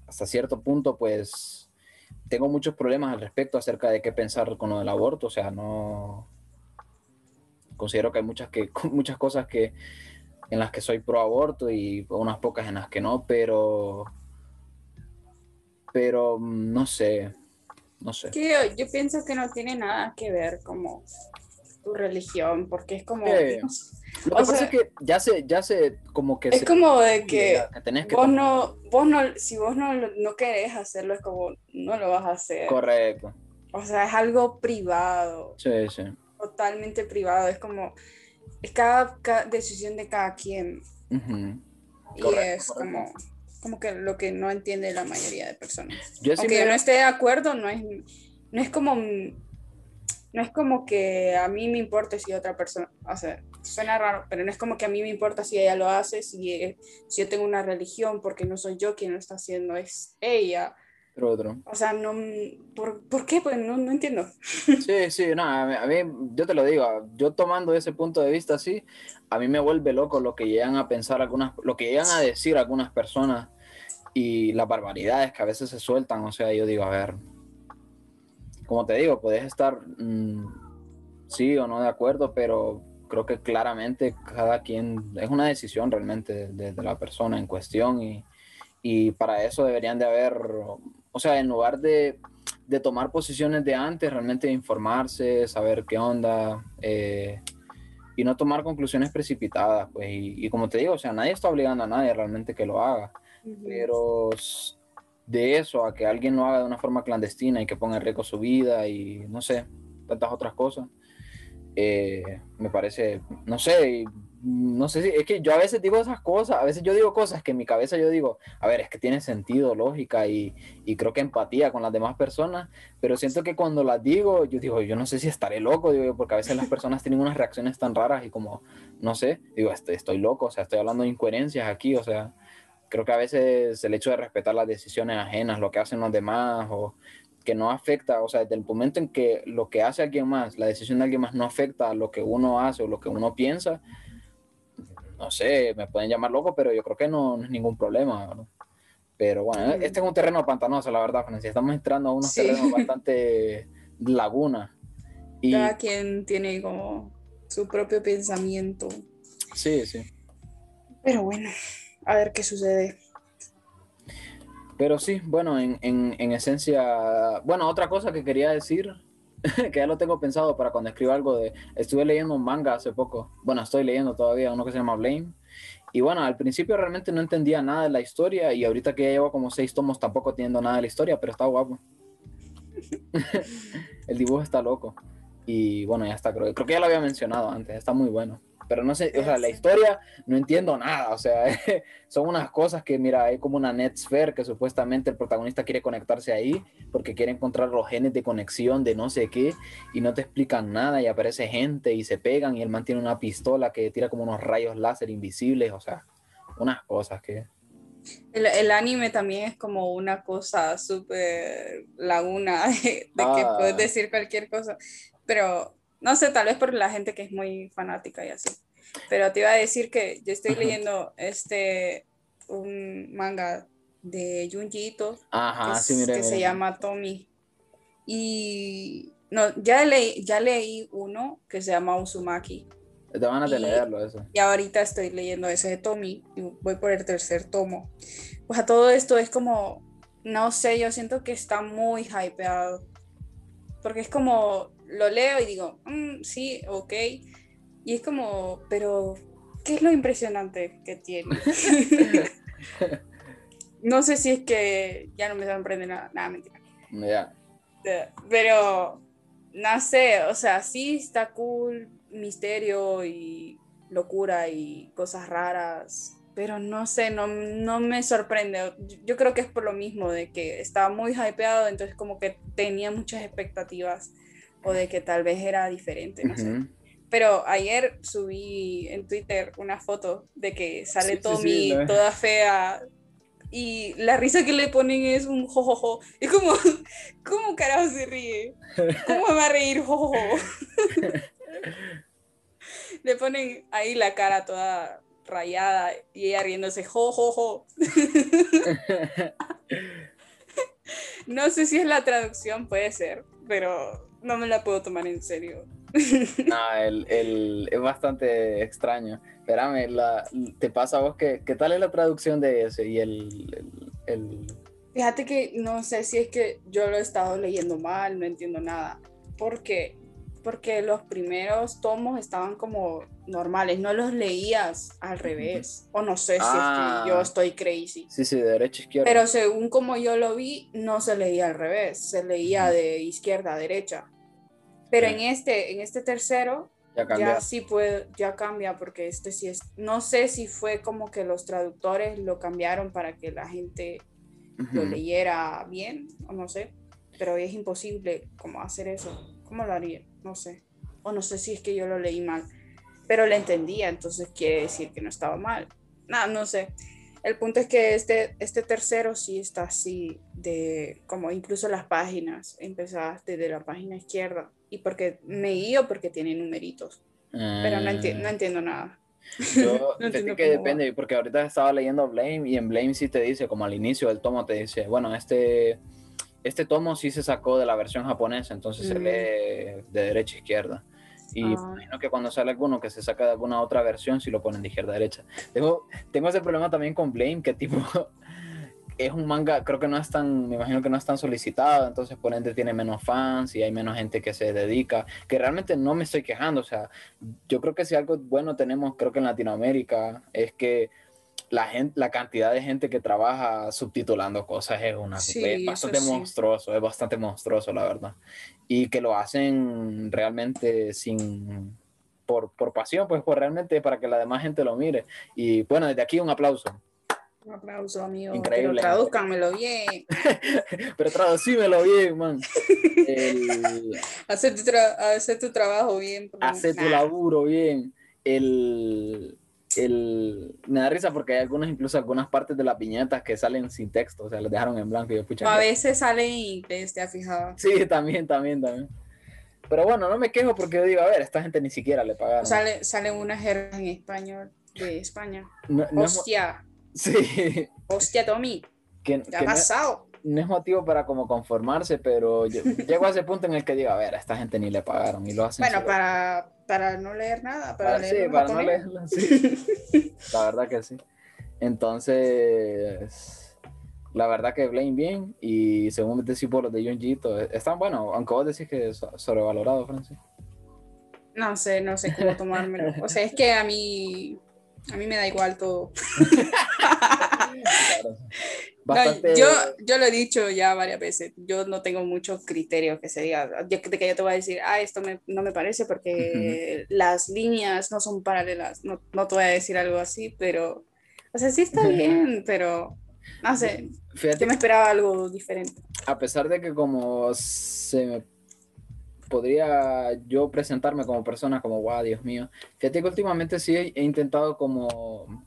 hasta cierto punto, pues tengo muchos problemas al respecto acerca de qué pensar con lo del aborto, o sea, no considero que hay muchas, que, (laughs) muchas cosas que en las que soy pro aborto y unas pocas en las que no, pero pero mm, no sé, no sé. que yo, pienso que no tiene nada que ver como tu religión, porque es como... Lo que O pasa sea, es que ya se, ya se, como que Es se- como de que que tenés que vos tomar- no, vos no, si vos no, no querés hacerlo, es como no lo vas a hacer. Correcto. O sea, es algo privado, Sí, sí. totalmente privado. Es como, es cada, cada decisión de cada quien. Y Correcto, es correcto. como, como que lo que no entiende la mayoría de personas. Yo sí Aunque me- yo no esté de acuerdo, no es, no es como, no es como que a mí me importe si otra persona, o sea, suena raro, pero no es como que a mí me importa si ella lo hace, si, si yo tengo una religión, porque no soy yo quien lo está haciendo, es ella. Otro, otro. O sea, no, ¿por, ¿por qué? Pues no, no entiendo. (laughs) Sí, sí, no, a mí, a mí, yo te lo digo, yo tomando ese punto de vista así, a mí me vuelve loco lo que llegan a pensar algunas, lo que llegan a decir algunas personas y las barbaridades que a veces se sueltan, o sea, yo digo, a ver, como te digo, puedes estar mm, sí o no de acuerdo, pero creo que claramente cada quien, es una decisión realmente de, de la persona en cuestión y, y para eso deberían de haber, o sea, en lugar de, de tomar posiciones de antes, realmente informarse, saber qué onda eh, y no tomar conclusiones precipitadas, pues, y, y, como te digo, o sea, nadie está obligando a nadie realmente que lo haga, pero de eso a que alguien lo haga de una forma clandestina y que ponga en riesgo su vida y no sé, tantas otras cosas, eh, me parece, no sé, no sé si es que yo a veces digo esas cosas, a veces yo digo cosas que en mi cabeza yo digo, a ver, es que tiene sentido, lógica y, y, creo que empatía con las demás personas, pero siento que cuando las digo, yo digo, yo no sé si estaré loco, digo, porque a veces las personas tienen unas reacciones tan raras y como, no sé, digo, estoy, estoy loco, o sea, estoy hablando de incoherencias aquí, o sea, creo que a veces el hecho de respetar las decisiones ajenas, lo que hacen los demás o que no afecta, o sea, desde el momento en que lo que hace alguien más, la decisión de alguien más no afecta a lo que uno hace o lo que uno piensa, no sé, me pueden llamar loco, pero yo creo que no, no es ningún problema, ¿no? Pero bueno, mm. este es un terreno pantanoso, la verdad, Francia. Estamos entrando a unos sí. terrenos (laughs) bastante laguna. Y... Cada quien tiene como su propio pensamiento. Sí, sí. Pero bueno, a ver qué sucede. Pero sí, bueno, en, en, en esencia, bueno, otra cosa que quería decir (laughs) que ya lo tengo pensado para cuando escriba algo de... Estuve leyendo un manga hace poco, bueno, estoy leyendo todavía uno que se llama Blame. Y bueno, al principio realmente no entendía nada de la historia y ahorita que ya llevo como seis tomos tampoco entiendo nada de la historia, pero está guapo. (laughs) El dibujo está loco. Y bueno, ya está, creo, creo que ya lo había mencionado antes, está muy bueno pero no sé, o sea, la historia no entiendo nada, o sea, (laughs) son unas cosas que, mira, hay como una netsphere que supuestamente el protagonista quiere conectarse ahí porque quiere encontrar los genes de conexión de no sé qué y no te explican nada y aparece gente y se pegan y él mantiene una pistola que tira como unos rayos láser invisibles, o sea, unas cosas que... El, el anime también es como una cosa súper laguna (laughs) de, de ah. que puedes decir cualquier cosa, pero no sé, tal vez por la gente que es muy fanática y así. Pero te iba a decir que yo estoy leyendo este un manga de Junji Ito Ajá, que, sí, mire, que se llama Tommy. Y no, ya leí, ya leí uno que se llama Uzumaki. Te van a leerlo eso. Y ahorita estoy leyendo ese de Tommy y voy por el tercer tomo. Pues a todo esto es como, no sé, yo siento que está muy hypeado. Porque es como, lo leo y digo, mm, sí, ok. Y es como, pero, ¿qué es lo impresionante que tiene? (laughs) no sé si es que ya no me sorprende nada, nada, mentira. Yeah. Pero, no sé, o sea, sí está cool, misterio y locura y cosas raras, pero no sé, no, no me sorprende. Yo creo que es por lo mismo, de que estaba muy hypeado, entonces como que tenía muchas expectativas o de que tal vez era diferente, no uh -huh. sé. Pero ayer subí en Twitter una foto de que sale sí, Tommy sí, sí, toda fea y la risa que le ponen es un jojojo. Es como, (laughs) ¿cómo carajo se ríe? ¿Cómo va a reír jojojo? (laughs) le ponen ahí la cara toda rayada y ella riéndose jojojo. (laughs) no sé si es la traducción, puede ser, pero no me la puedo tomar en serio. (laughs) (laughs) No, el, el, es bastante extraño. Espérame, la, ¿te pasa a vos que, qué tal es la traducción de ese y el, el, Fíjate que no sé si es que yo lo he estado leyendo mal, no entiendo nada. ¿Por qué? Porque los primeros tomos estaban como normales, no los leías al revés. O no sé si ah, es que yo estoy crazy. Sí, sí, de derecha a izquierda. Pero según como yo lo vi, no se leía al revés, se leía de izquierda a derecha. Pero sí. en este, en este tercero, ya, ya, sí puede, ya cambia, porque este sí es, no sé si fue como que los traductores lo cambiaron para que la gente uh -huh. lo leyera bien, o no sé, pero es imposible como hacer eso. ¿Cómo lo haría? No sé. O no sé si es que yo lo leí mal. Pero le entendía, entonces quiere decir que no estaba mal. No, no sé. El punto es que este, este tercero sí está así, de como incluso las páginas, empezadas desde la página izquierda. Y porque me guío porque tiene numeritos, pero no, enti- no Ah. entiendo nada. Yo, (laughs) No entiendo que cómo va. depende, porque ahorita estaba leyendo Blame y en Blame sí te dice, como al inicio del tomo te dice, bueno, este, este tomo sí se sacó de la versión japonesa, entonces se Mm. lee de derecha a izquierda. Y Ah. imagino que cuando sale alguno que se saca de alguna otra versión, sí lo ponen de izquierda a derecha. Tengo, tengo ese problema también con Blame, que tipo (laughs) es un manga, creo que no es tan, me imagino que no es tan solicitado, entonces por ende tiene menos fans y hay menos gente que se dedica, que realmente no me estoy quejando, o sea, yo creo que si algo bueno tenemos, creo que en Latinoamérica, es que la, gente, la cantidad de gente que trabaja subtitulando cosas es, una, Sí, es bastante sí. monstruoso, es bastante monstruoso, la verdad. Y que lo hacen realmente sin... Por, por pasión, pues por realmente para que la demás gente lo mire. Y bueno, desde aquí un aplauso. Un aplauso, amigo. Increíble. Pero tradúzcanmelo bien. (laughs) Pero traducímelo bien, man. (laughs) El, Hacer tu, tra- hacer tu trabajo bien. porque- hacer tu laburo bien. El, el, me da risa porque hay algunas, incluso algunas partes de las viñetas que salen sin texto, o sea, las dejaron en blanco y yo, pucha, A veces sale en inglés, ¿te has fijado? Sí, también, también, también. Pero bueno, no me quejo porque yo digo, a ver, esta gente ni siquiera le pagaron. Sale, sale una jerga en español de España. No- no es mo- Hostia, (laughs) sí, hostia, Tommy, ¿qué ha pasado? No es motivo para como conformarse, pero yo- llego a ese punto en el que digo, a ver, a esta gente ni le pagaron y lo hacen. Bueno, para, para no leer nada, para, para, leer sí, para no leerlo, sí. (laughs) La verdad que sí. Entonces, la verdad que Blame bien y según decís por los de Junjito, están buenos, aunque vos decís que es sobrevalorado, Francis. No sé, no sé cómo tomármelo. O sea, es que a mí, a mí me da igual todo. (laughs) Claro. No, yo, yo lo he dicho ya varias veces, yo no tengo mucho criterio que se diga, yo- de que yo te voy a decir, ah, esto me- no me parece porque las líneas no son paralelas, no, no te voy a decir algo así, pero, o sea, sí está bien, pero, no sé, Fíjate yo me esperaba algo diferente. a pesar de que como se me podría yo presentarme como persona como, wow, Dios mío, fíjate que últimamente sí he intentado como,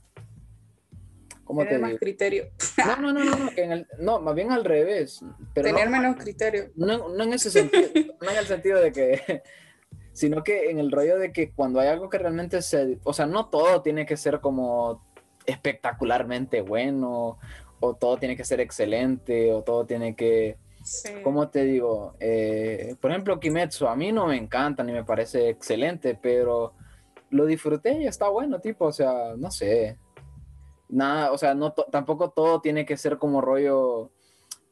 ¿cómo te Tener más digo? criterio, No, no, no, no, no, que en el- no, más bien al revés, pero tener no, menos criterio. no, no en ese sentido, no en el sentido de que, (laughs) sino que en el rollo de que cuando hay algo que realmente se, o sea, no todo tiene que ser como espectacularmente bueno, o todo tiene que ser excelente, o todo tiene que, Sí. ¿cómo te digo? Eh, por ejemplo, Kimetsu, a mí no me encanta ni me parece excelente, pero lo disfruté y está bueno, tipo, o sea, no sé. Nada, o sea, no tampoco todo tiene que ser como rollo,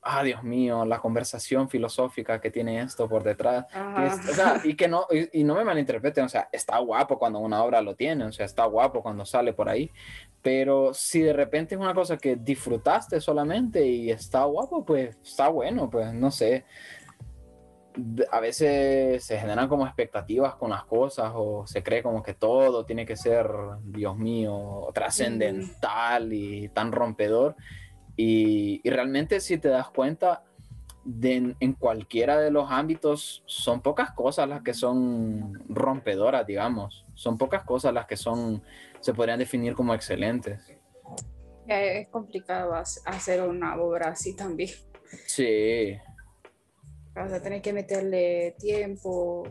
ah, Dios mío, la conversación filosófica que tiene esto por detrás. es- o sea, y que no, y, y no me malinterpreten, o sea, está guapo cuando una obra lo tiene, o sea, está guapo cuando sale por ahí, pero si de repente es una cosa que disfrutaste solamente y está guapo, pues está bueno, pues no sé. A veces se generan como expectativas con las cosas o se cree como que todo tiene que ser, Dios mío, trascendental y tan rompedor. Y, y realmente si te das cuenta, de en, cualquiera de los ámbitos son pocas cosas las que son rompedoras, digamos. Son pocas cosas las que son, se podrían definir como excelentes. Eh, Es complicado hac- hacer una obra así también. Sí, Vas a tener que meterle tiempo,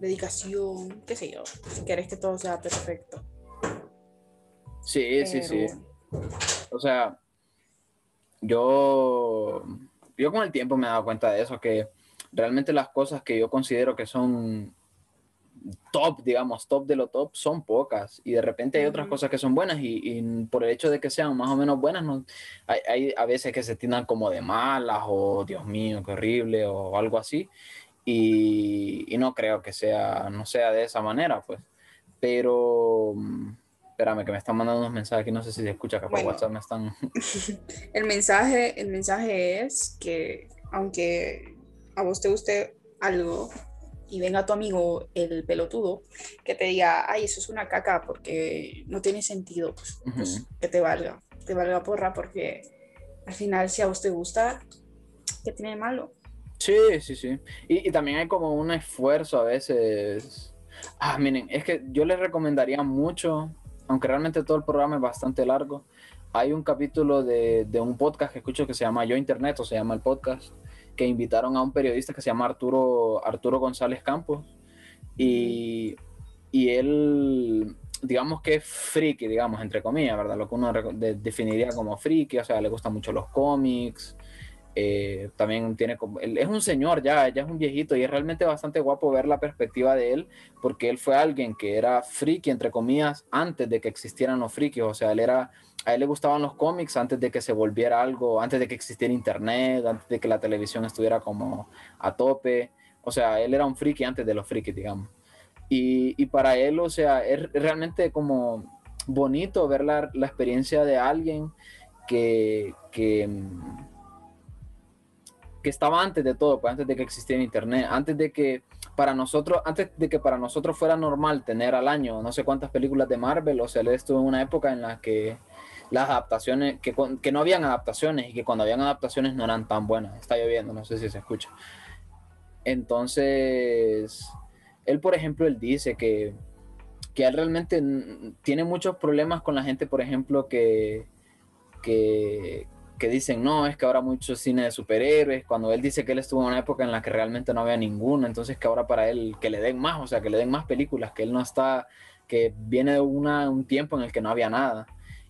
dedicación, qué sé yo, si quieres que todo sea perfecto. sí, sí, sí. O sea, yo, yo con el tiempo me he dado cuenta de eso, que realmente las cosas que yo considero que son top, digamos, top de lo top, son pocas. Y de repente hay otras cosas que son buenas y, y por el hecho de que sean más o menos buenas, no, hay, hay a veces que se tiendan como de malas o Dios mío, qué horrible o algo así. Y, y no creo que sea, no sea de esa manera, pues. Pero, espérame, que me están mandando unos mensajes aquí, no sé si se escucha, por Bueno. WhatsApp me están... (laughs) El mensaje, el mensaje es que aunque a vos te guste algo y venga tu amigo el pelotudo que te diga, ay, eso es una caca porque no tiene sentido, pues, pues, Ujú. que te valga, te valga porra porque al final si a vos te gusta, ¿qué tiene de malo? Sí, sí, sí. Y, y también hay como un esfuerzo a veces. Ah, miren, es que yo les recomendaría mucho, aunque realmente todo el programa es bastante largo, hay un capítulo de, de, un podcast que escucho que se llama Yo Internet, o se llama el podcast, que invitaron a un periodista que se llama Arturo, Arturo González Campos, y, y él, digamos que es friki, digamos, entre comillas, ¿verdad? Lo que uno definiría como friki, o sea, le gustan mucho los cómics, eh, también tiene como, él es un señor ya, ya es un viejito y es realmente bastante guapo ver la perspectiva de él porque él fue alguien que era friki, entre comillas, antes de que existieran los frikis, o sea, él era, a él le gustaban los cómics antes de que se volviera algo, antes de que existiera internet, antes de que la televisión estuviera como a tope, o sea, él era un friki antes de los frikis, digamos. Y, y para él, o sea, es realmente como bonito ver la, la experiencia de alguien que, que que estaba antes de todo, pues antes de que existiera internet, antes de que para nosotros, antes de que para nosotros fuera normal tener al año no sé cuántas películas de Marvel, o sea, estuvo en una época en la que las adaptaciones, que, que no habían adaptaciones y que cuando habían adaptaciones no eran tan buenas. Está lloviendo, no sé si se escucha. Entonces, él, por ejemplo, él dice que, que él realmente tiene muchos problemas con la gente, por ejemplo, que, que, que dicen, no, es que ahora mucho cine de superhéroes, cuando él dice que él estuvo en una época en la que realmente no había ninguna, entonces que ahora para él que le den más, o sea, que le den más películas, que él no está, que viene de una, un tiempo en el que no había nada,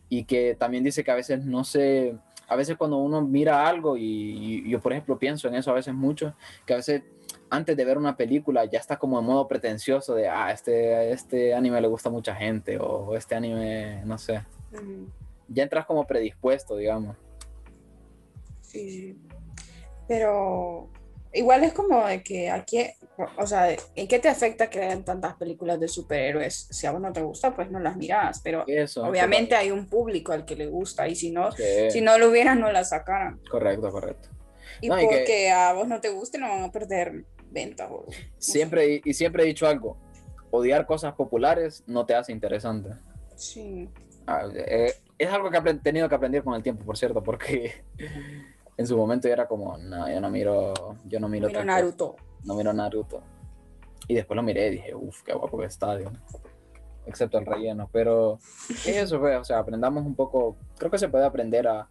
y que también dice que a veces no se, a veces cuando uno mira algo, y, y yo por ejemplo pienso en eso a veces mucho, que a veces antes de ver una película ya está como en modo pretencioso de, ah, este, este anime le gusta a mucha gente, o este anime, no sé. Ya entras como predispuesto, digamos. Sí, pero igual es como de que aquí, o sea, ¿en qué te afecta que hayan tantas películas de superhéroes? Si a vos no te gusta, pues no las miras, pero Eso, obviamente hay un público al que le gusta y si no, sí. si no lo hubieran, no la sacaran. Correcto, correcto. Y no, porque que, a vos no te guste, no van a perder ventas. O, siempre, y siempre he dicho algo, odiar cosas populares no te hace interesante. Sí. Ah, eh, es algo que he tenido que aprender con el tiempo, por cierto, porque en su momento yo era como, no, yo no miro, yo no miro, miro Naruto. No miro Naruto. Y después lo miré y dije, uff, qué guapo que está, Dios. Excepto el relleno. Pero (laughs) eso fue, o sea, aprendamos un poco, creo que se puede aprender a,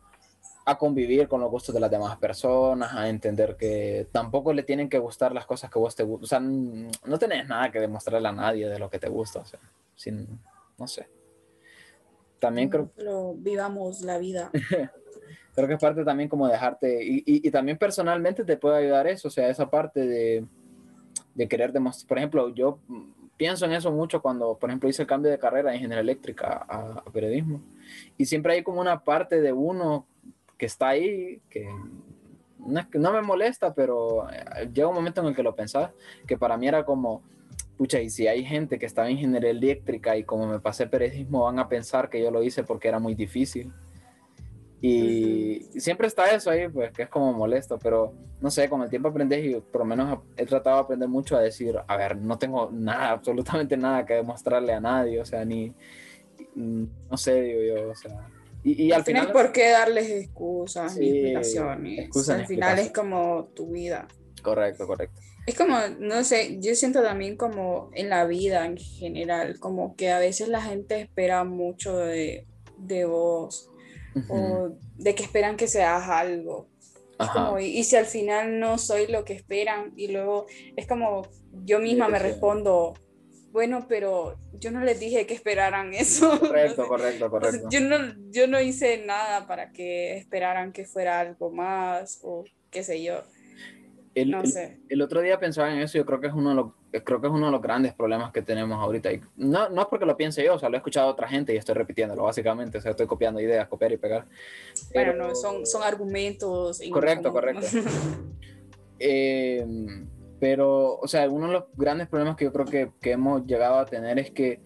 a convivir con los gustos de las demás personas, a entender que tampoco le tienen que gustar las cosas que vos te gustan. O sea, no tenés nada que demostrarle a nadie de lo que te gusta, o sea, sin, no sé. También creo... Pero vivamos la vida. (laughs) creo que es parte también como dejarte, y, y, y, también personalmente te puede ayudar eso, o sea, esa parte de, de querer demostrar, por ejemplo, yo pienso en eso mucho cuando, por ejemplo, hice el cambio de carrera de ingeniería eléctrica a, a periodismo, y siempre hay como una parte de uno que está ahí, que no, no me molesta, pero llega un momento en el que lo pensás, que para mí era como, pucha, y si hay gente que estaba en ingeniería eléctrica y como me pasé periodismo, van a pensar que yo lo hice porque era muy difícil. Y uh -huh. siempre está eso ahí, pues que es como molesto, pero no sé, con el tiempo aprendes y por lo menos he tratado de aprender mucho a decir, a ver, no tengo nada, absolutamente nada que demostrarle a nadie, o sea, ni, no sé, digo yo, o sea. Y, y al final... Por qué darles excusas sí, ni explicaciones. Al final es como tu vida. Correcto, correcto. Es como, no sé, yo siento también como en la vida en general, como que a veces la gente espera mucho de, de vos uh -huh. o de que esperan que seas algo. Como, y, y, si al final no soy lo que esperan y luego es como yo misma me respondo, bueno, pero yo no les dije que esperaran (laughs) eso. Correcto, correcto, correcto. yo, no, yo no hice nada para que esperaran que fuera algo más o qué sé yo. El, no el, sé. el, otro día pensaba en eso, yo creo que es uno de los, creo que es uno de los grandes problemas que tenemos ahorita. Y no, no es porque lo piense yo, o sea, lo he escuchado a otra gente y estoy repitiéndolo, básicamente. O sea, estoy copiando ideas, copiar y pegar. Pero, bueno, no, son, son argumentos. Correcto, correcto. (laughs) eh, pero, o sea, uno de los grandes problemas que yo creo que, que hemos llegado a tener es que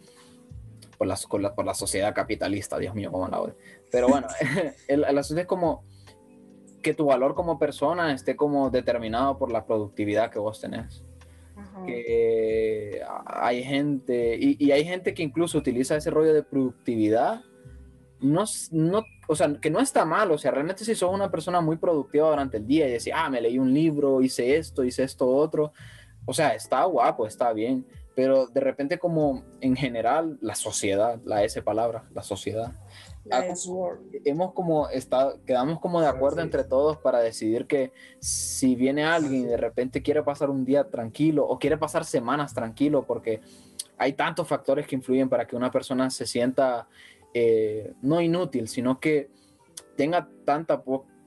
por la, por la, por la sociedad capitalista, Dios mío, cómo la odio. Pero bueno, (laughs) (laughs) el, el asunto es como que tu valor como persona esté como determinado por la productividad que vos tenés. Que hay gente, y, y, hay gente que incluso utiliza ese rollo de productividad, no, no, o sea, que no está mal, o sea, realmente si sos una persona muy productiva durante el día y decís, ah, me leí un libro, hice esto, hice esto, otro, o sea, está guapo, está bien, pero de repente como en general la sociedad, la S palabra, la sociedad, Hemos como estado, quedamos como de acuerdo entre todos para decidir que si viene alguien y de repente quiere pasar un día tranquilo o quiere pasar semanas tranquilo, porque hay tantos factores que influyen para que una persona se sienta eh, no inútil, sino que tenga tanta,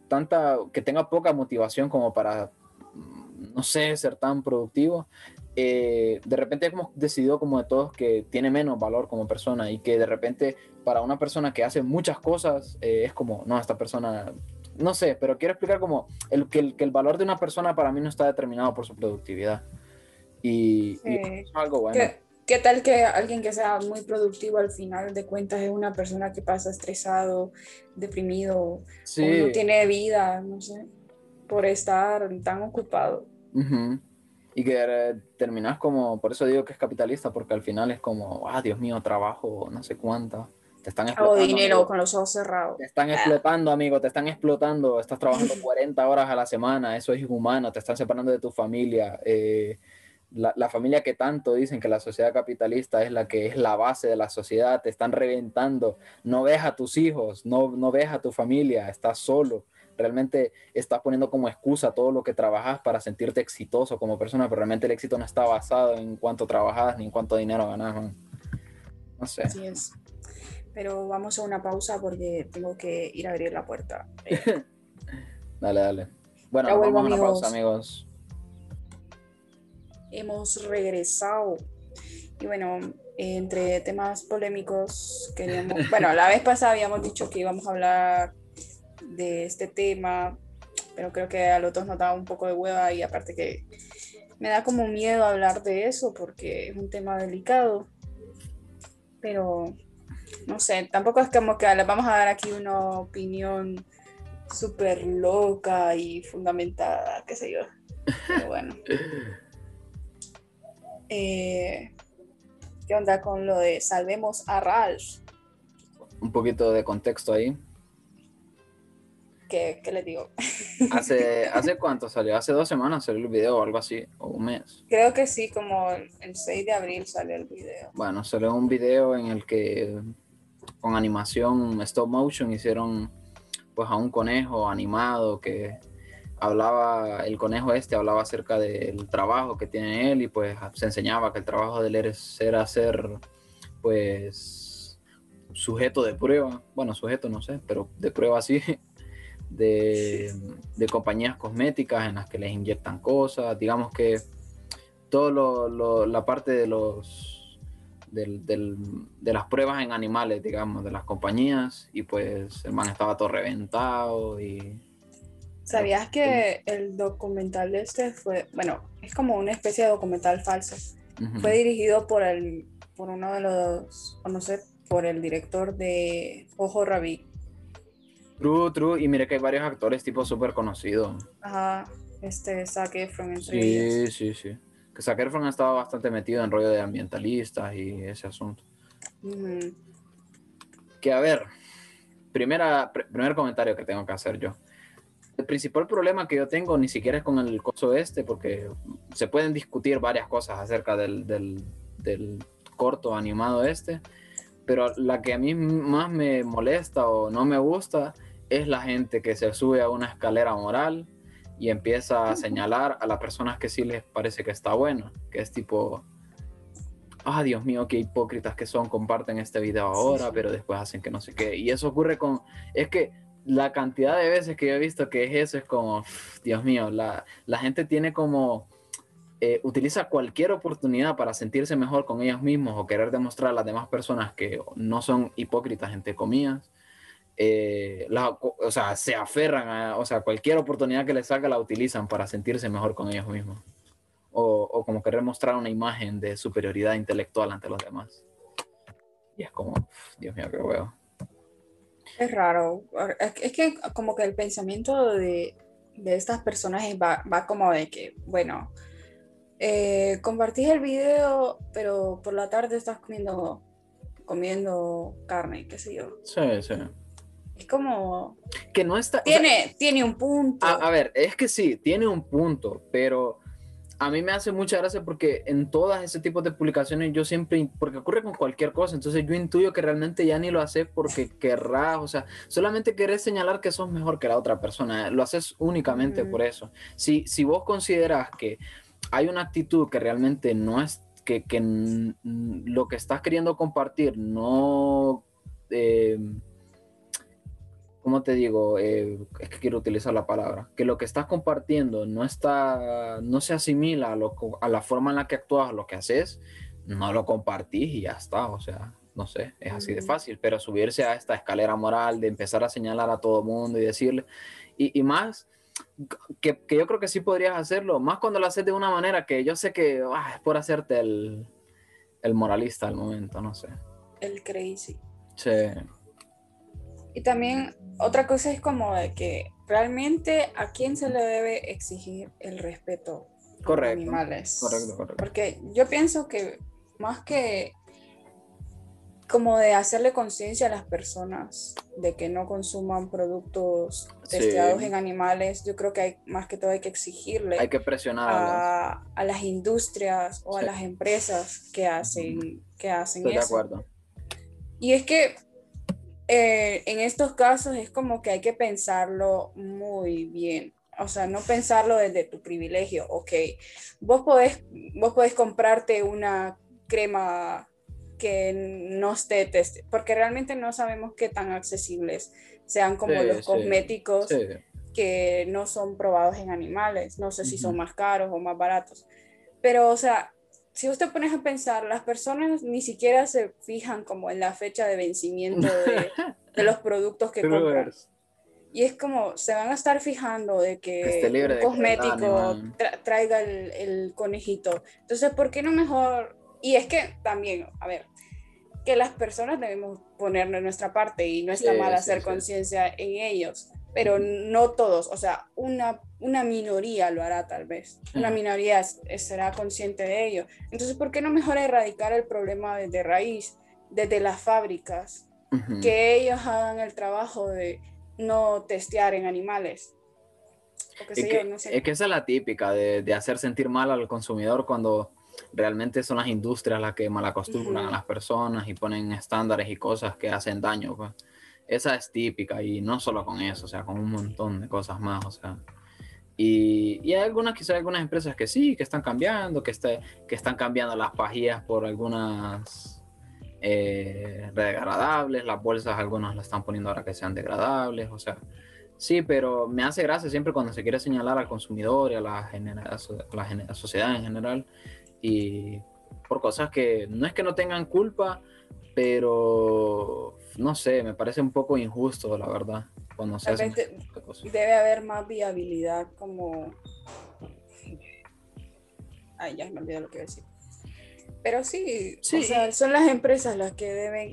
tanta, que tenga poca motivación como para, mm, no sé, ser tan productivo. eh, de repente hemos decidido como de todos que tiene menos valor como persona y que de repente para una persona que hace muchas cosas eh, es como, no, esta persona, no sé, pero quiero explicar como el, que, el, que el valor de una persona para mí no está determinado por su productividad. Y, y Sí. eso es algo bueno. ¿Qué, qué tal que alguien que sea muy productivo al final de cuentas es una persona que pasa estresado, deprimido, o Sí. no tiene vida, no sé, por estar tan ocupado? Ujú. Y que eh, terminas como, por eso digo que es capitalista, porque al final es como, ah, Dios mío, trabajo, no sé cuánto. Te están Hago explotando. dinero amigo. con los ojos cerrados. Te están explotando, amigo, te están explotando. Estás trabajando (laughs) 40 horas a la semana, eso es inhumano, te están separando de tu familia. eh, la, la familia que tanto dicen que la sociedad capitalista es la que es la base de la sociedad, te están reventando. No ves a tus hijos, no, no ves a tu familia, estás solo. Realmente estás poniendo como excusa todo lo que trabajas para sentirte exitoso como persona, pero realmente el éxito no está basado en cuánto trabajas ni en cuánto dinero ganas. man. No sé. Así es. Pero vamos a una pausa porque tengo que ir a abrir la puerta. (laughs) Dale, dale. Bueno, Ya nos vuelvo, vamos a una amigos. pausa, amigos. Hemos regresado. Y bueno, entre temas polémicos, queríamos. (laughs) Bueno, la vez pasada habíamos dicho que íbamos a hablar de este tema, pero creo que a los dos nos daba un poco de hueva y aparte que me da como miedo hablar de eso porque es un tema delicado. Pero no sé, tampoco es como que les vamos a dar aquí una opinión súper loca y fundamentada, qué sé yo. Pero bueno. (laughs) Eh, ¿Qué onda con lo de salvemos a Ralph? Un poquito de contexto ahí. ¿Qué, qué les digo? (laughs) ¿Hace, ¿Hace cuánto salió? ¿Hace dos semanas salió el video o algo así? ¿O un mes? Creo que sí, como el, el 6 de abril salió el video. Bueno, salió un video en el que con animación stop motion hicieron pues a un conejo animado que hablaba, el conejo este hablaba acerca del trabajo que tiene él y pues se enseñaba que el trabajo de él era ser pues sujeto de prueba, bueno, sujeto no sé, pero de prueba sí, (laughs) de, de compañías cosméticas en las que les inyectan cosas, digamos que todo lo, lo- la parte de los del- del- de las pruebas en animales, digamos, de las compañías, y pues el man estaba todo reventado y ¿Sabías que el documental de este fue, bueno, es como una especie de documental falso? Fue dirigido por el, por uno de los, o no sé, por el director de Ojo Rabbit. True, true, y mire que hay varios actores tipo súper conocidos. Ajá, este Zac Efron entre ellos. Sí, sí, sí. Que Zac Efron ha estado bastante metido en rollo de ambientalistas y ese asunto. Que a ver, primera, pr- primer comentario que tengo que hacer yo. El principal problema que yo tengo ni siquiera es con el coso este, porque se pueden discutir varias cosas acerca del, del- del corto animado este, pero la que a mí más me molesta o no me gusta es la gente que se sube a una escalera moral y empieza a señalar a las personas que sí les parece que está bueno, que es tipo, ah, Dios mío, qué hipócritas que son, comparten este video ahora, sí. pero después hacen que no sé qué. Y eso ocurre con, es que la cantidad de veces que yo he visto que es eso, es como, Dios mío, la, la gente tiene como, eh, utiliza cualquier oportunidad para sentirse mejor con ellos mismos o querer demostrar a las demás personas que no son hipócritas, entre comillas. Eh, la- o sea, se aferran a, o sea, cualquier oportunidad que les salga la utilizan para sentirse mejor con ellos mismos. O, o como querer mostrar una imagen de superioridad intelectual ante los demás. Y es como, Dios mío, qué huevo. Es raro. Es que- es que como que el pensamiento de, de estas personas va, va como de que, bueno, eh, compartís el video, pero por la tarde estás comiendo, comiendo carne, qué sé yo. Sí, sí. Es como, Que no está... o sea, tiene, tiene un punto. A, a ver, es que sí, tiene un punto, pero a mí me hace mucha gracia porque en todas ese tipo de publicaciones yo siempre, porque ocurre con cualquier cosa, entonces yo intuyo que realmente ya ni lo haces porque (laughs) querrás, o sea, solamente querés señalar que sos mejor que la otra persona, lo haces únicamente por eso. Si, si vos consideras que hay una actitud que realmente no es, que, que lo que estás queriendo compartir no... Eh, ¿cómo te digo? Eh, es que quiero utilizar la palabra, que lo que estás compartiendo no está, no se asimila a, lo, a la forma en la que actúas, lo que haces, no lo compartís y ya está, o sea, no sé, es así de fácil, pero subirse a esta escalera moral de empezar a señalar a todo mundo y decirle, y, y más, que, que, yo creo que sí podrías hacerlo, más cuando lo haces de una manera que yo sé que ah, es por hacerte el, el moralista al momento, no sé. El crazy. Sí. Y también otra cosa es como de que realmente a quién se le debe exigir el respeto correcto, a animales. Correcto, correcto. Porque yo pienso que más que como de hacerle conciencia a las personas de que no consuman productos testeados en animales, yo creo que hay más que todo hay que exigirle hay que presionar a, a las industrias o a las empresas que hacen, que hacen Estoy eso. de acuerdo. Y es que eh, en estos casos es como que hay que pensarlo muy bien. O sea, no pensarlo desde tu privilegio. Ok, vos podés, vos podés comprarte una crema que no esté test porque realmente no sabemos qué tan accesibles sean como Sí, los sí, cosméticos Sí, que no son probados en animales. No sé si son más caros o más baratos. Pero, o sea, si usted pones a pensar, las personas ni siquiera se fijan como en la fecha de vencimiento de, (laughs) de los productos que compran. Y es como, se van a estar fijando de que, libre un cosmético tra- traiga el, el conejito. Entonces, ¿por qué no mejor? Y es que también, a ver, que las personas debemos poner de nuestra parte y no está Sí, mal sí, hacer sí. conciencia en ellos, pero no todos, o sea, una, una minoría lo hará tal vez, una minoría será consciente de ello. Entonces, ¿por qué no mejor erradicar el problema desde raíz, desde las fábricas? Ujú. que ellos hagan el trabajo de no testear en animales. O qué Es que, yo, no sé. es que esa es la típica de, de hacer sentir mal al consumidor cuando realmente son las industrias las que malacostumbran a Ujú. las personas y ponen estándares y cosas que hacen daño. Pues. Esa es típica y no solo con eso, o sea, con un montón de cosas más, o sea. Y, y hay algunas, quizás algunas empresas que sí, que están cambiando, que, este, que están cambiando las pajillas por algunas eh, degradables, las bolsas algunas las están poniendo ahora que sean degradables, o sea, sí, pero me hace gracia siempre cuando se quiere señalar al consumidor y a la, genera- a la genera- sociedad en general y por cosas que no es que no tengan culpa, pero no sé, me parece un poco injusto, la verdad, cuando se hacen de- debe haber más viabilidad como... Ay, ya me olvidé lo que iba a decir. Pero sí, Sí. o sea, son las empresas las que deben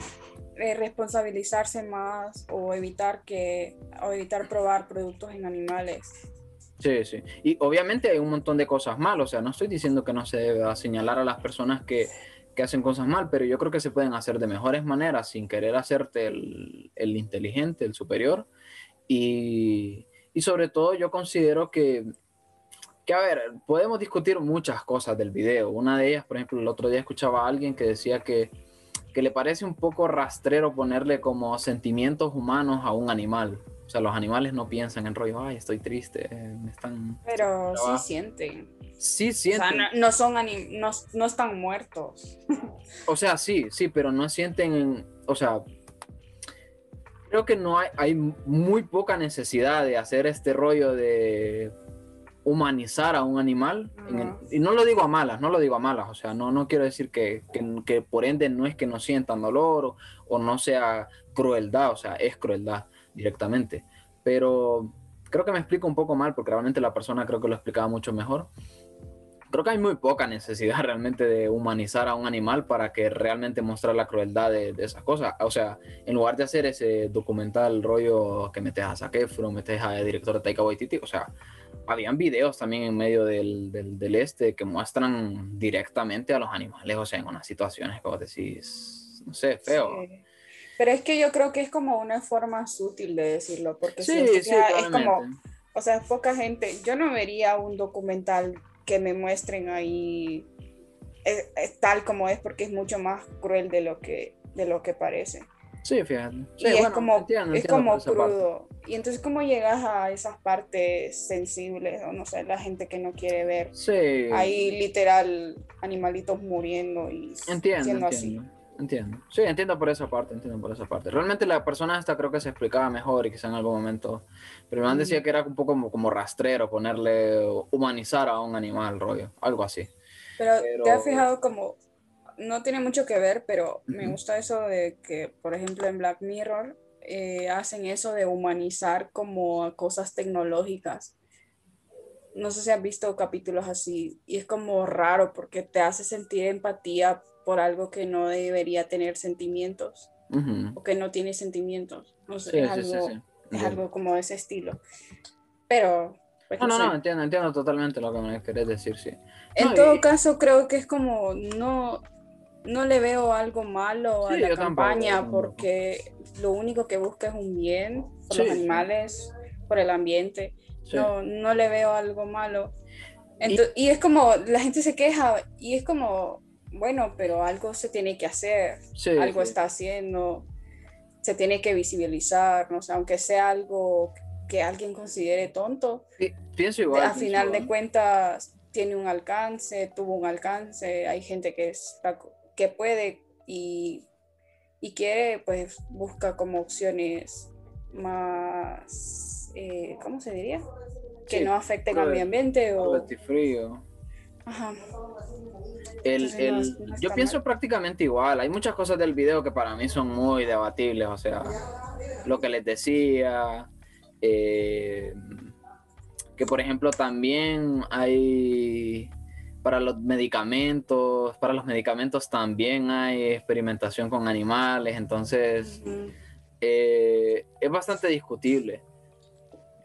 eh, responsabilizarse más o evitar que o evitar probar productos en animales. Sí, sí. Y obviamente hay un montón de cosas mal, o sea, no estoy diciendo que no se deba señalar a las personas que, que hacen cosas mal, pero yo creo que se pueden hacer de mejores maneras sin querer hacerte el, el inteligente, el superior. Y, y sobre todo yo considero que, que, a ver, podemos discutir muchas cosas del video. Una de ellas, por ejemplo, el otro día escuchaba a alguien que decía que, que le parece un poco rastrero ponerle como sentimientos humanos a un animal. O sea, los animales no piensan en rollo, ay, estoy triste, eh, me están... Pero sí sienten. Sí O sea, sienten, no, no son anim- no, no están muertos. o sea, sí, sí, pero no sienten, o sea, creo que no hay, hay muy poca necesidad de hacer este rollo de humanizar a un animal, el- y no lo digo a malas, no lo digo a malas, o sea, no, no quiero decir que, que, que por ende no es que no sientan dolor o, o no sea crueldad, o sea, es crueldad directamente, pero creo que me explico un poco mal porque realmente la persona creo que lo explicaba mucho mejor. Creo que hay muy poca necesidad (laughs) realmente de humanizar a un animal para que realmente mostrar la crueldad de, de esas cosas. O sea, en lugar de hacer ese documental rollo que metes a Zac Efron, metes a director de Taika Waititi, o sea, habían videos también en medio del, del, este que muestran directamente a los animales, o sea, en unas situaciones que vos decís, no sé, feo. Pero es que yo creo que es como una forma sutil de decirlo, porque si Sí, usted sí, fija, es como, o sea, poca gente, yo no vería un documental que me muestren ahí es, es tal como es porque es mucho más cruel de lo que, de lo que parece. Sí, fíjate. Sí, y es como, entiendo, es entiendo como esa parte. crudo. Y entonces, ¿cómo llegas a esas partes sensibles? O no sé, la gente que no quiere ver. Sí. Ahí literal animalitos muriendo y Entiendo, siendo entiendo. Entiendo. Sí, entiendo por esa parte, entiendo por esa parte. Realmente la persona esta creo que se explicaba mejor y quizá en algún momento. Pero el man decía que era un poco como, como rastrero, ponerle, humanizar a un animal, rollo, algo así. Pero, Pero- te has fijado como, no tiene mucho que ver, pero me Ujú. gusta eso de que, por ejemplo, en Black Mirror eh, hacen eso de humanizar como cosas tecnológicas. No sé si has visto capítulos así y es como raro porque te hace sentir empatía por algo que no debería tener sentimientos Ujú. o que no tiene sentimientos. No sé, Sí, es, sí, algo, sí. es algo como de ese estilo. Pero, pues, No, no, no, entiendo, entiendo totalmente lo que me querés decir, sí. En No, todo y- caso, creo que es como no, no le veo algo malo a la campaña tampoco. porque lo único que busca es un bien por los animales, por el ambiente. No, no le veo algo malo. Ento- y... es como, la gente se queja y es como, bueno, pero algo se tiene que hacer, Sí, algo sí. está haciendo, se tiene que visibilizar, no sé, aunque sea algo que alguien considere tonto, Pi- Pienso igual. a pienso final de cuentas tiene un alcance, tuvo un alcance, hay gente que, está, que puede y, y quiere, pues busca como opciones más, eh, ¿cómo se diría? Que Sí, no afecten al medio ambiente o... Frío. Ajá. El, el- yo pienso prácticamente igual. Hay muchas cosas del video que para mí son muy debatibles. O sea, lo que les decía. eh, que por ejemplo también hay para los medicamentos, para los medicamentos también hay experimentación con animales. Entonces eh, es bastante discutible.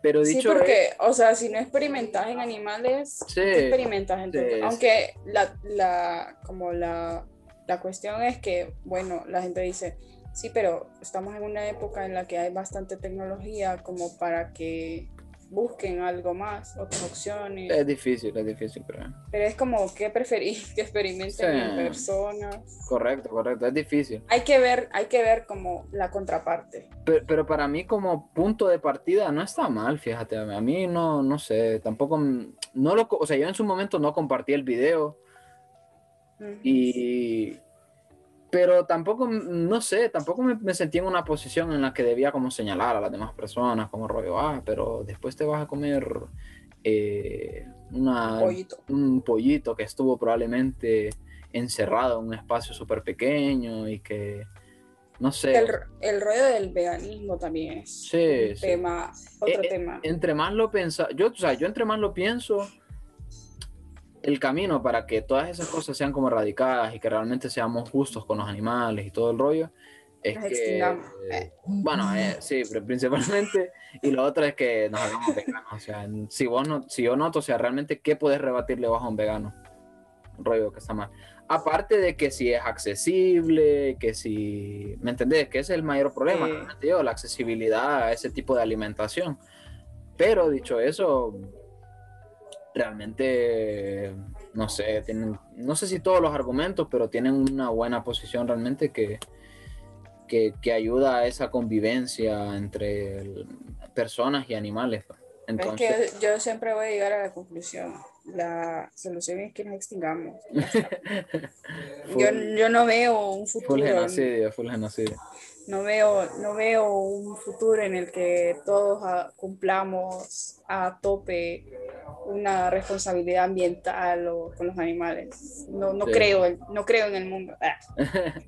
Pero Sí, dicho porque, o sea, si no experimentas en animales, Sí, ¿qué experimentas sí, sí. Aunque la, la, como la, la cuestión es que, bueno, la gente dice, sí, pero estamos en una época en la que hay bastante tecnología como para que busquen algo más, otras opciones. es difícil, es difícil, pero Pero es como, ¿qué preferís? (laughs) Que experimenten en Sí. personas. correcto, correcto, es difícil. Hay que ver, hay que ver como la contraparte. Pero, pero para mí como punto de partida no está mal, fíjate, a mí no, no sé, tampoco, no lo, o sea, yo en su momento no compartí el video y, pero tampoco, no sé, tampoco me, me sentí en una posición en la que debía como señalar a las demás personas, como rollo, ah, pero después te vas a comer eh, una, Pollito. un pollito que estuvo probablemente encerrado en un espacio súper pequeño y que, no sé. El, el rollo del veganismo también es Sí, un sí. tema, otro Eh, tema. entre más lo pensa, yo, o sea, yo entre más lo pienso, el camino para que todas esas cosas sean como erradicadas y que realmente seamos justos con los animales y todo el rollo, es Nos que, eh, bueno, eh, sí, pero principalmente, y lo otro es que nos hagamos veganos, o sea, si vos no, si yo noto, o sea, realmente, ¿qué puedes rebatirle vos a un vegano? Un rollo que está mal. Aparte de que si es accesible, que si, ¿me entendés? Que ese es el mayor problema, Sí. realmente yo, la accesibilidad a ese tipo de alimentación. Pero dicho eso, realmente, no sé, tienen, no sé si todos los argumentos, pero tienen una buena posición realmente que, que, que ayuda a esa convivencia entre el- personas y animales. pues. Entonces, es que yo siempre voy a llegar a la conclusión. La solución es que nos extingamos. Está. (laughs) yo, full, yo no veo un full futuro. genocidio, full genocidio. No veo, no veo un futuro en el que todos ah, cumplamos a tope una responsabilidad ambiental o con los animales. No, no Sí. creo, en- no creo en el mundo. Ah. (laughs)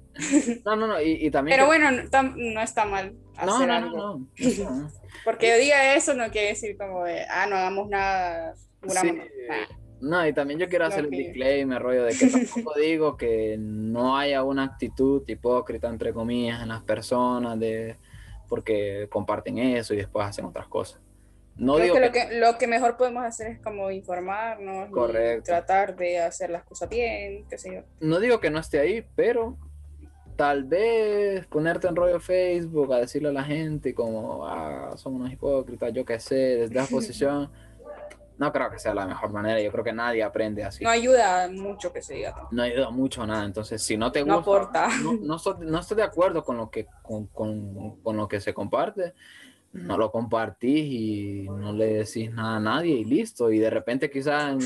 No, no, no, y, y también... Pero que- bueno, no, tam- no está mal no, hacer no, no, no, no, no. (laughs) Porque yo diga eso no quiere decir como de, ah, no hagamos nada. Sí. Nah. No, y también yo quiero hacer el que- disclaimer, rollo, de que tampoco (laughs) digo que no haya una actitud hipócrita, entre comillas, en las personas, de porque comparten eso y después hacen otras cosas. No Creo digo que que, lo, que lo que mejor podemos hacer es como informarnos y tratar de hacer las cosas bien, qué sé yo. no digo que no esté ahí, pero tal vez ponerte en rollo Facebook a decirle a la gente como, ah, son unos hipócritas, yo qué sé, desde esa (laughs) posición, no creo que sea la mejor manera. Yo creo que nadie aprende así. No ayuda mucho que se diga. No ayuda mucho a nada. Entonces, si no te gusta, No aporta. no, no, estoy, no estoy de acuerdo con lo que, con, con, con lo que se comparte, no lo compartís y no le decís nada a nadie y listo. Y de repente quizás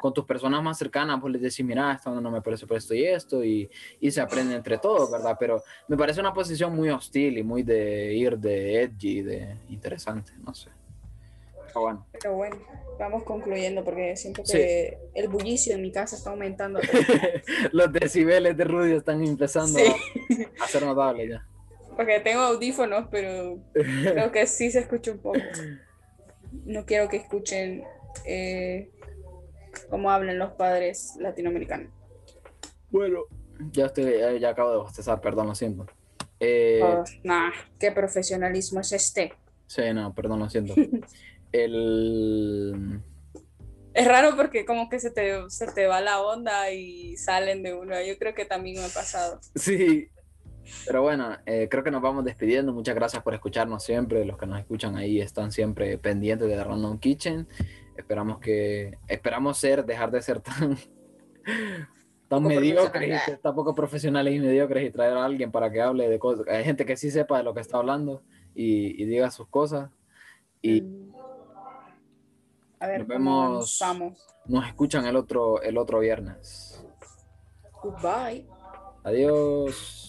con tus personas más cercanas, pues les decís, mira, esto no me parece por esto y esto, y, y se aprende entre todos, ¿verdad? Pero me parece una posición muy hostil y muy de ir de edgy, de interesante, no sé. Pero bueno. Pero bueno, vamos concluyendo porque siento Sí. que el bullicio en mi casa está aumentando. (laughs) Los decibeles de Rudy están empezando Sí. a, a ser notables ya. Porque tengo audífonos, pero creo que sí se escucha un poco. (laughs) No quiero que escuchen eh, cómo hablan los padres latinoamericanos. Bueno, ya estoy, ya, ya acabo de bostezar, perdón, lo siento. Eh, Oh, nah, qué profesionalismo es este. Sí, no, perdón, lo siento. (laughs) El... Es raro porque como que se te, se te va la onda y salen de uno. Yo creo que también me ha pasado. Sí, pero bueno, eh, creo que nos vamos despidiendo. Muchas gracias por escucharnos siempre. Los que nos escuchan ahí están siempre pendientes de Random Kitchen. Esperamos que, esperamos ser, dejar de ser tan, tan mediocres, tan poco profesionales y mediocres y traer a alguien para que hable de cosas. Hay gente que sí sepa de lo que está hablando y, y diga sus cosas. Y Mm. A ver, Nos ¿cómo vemos. nos escuchan el otro, el otro viernes. Goodbye. Adiós.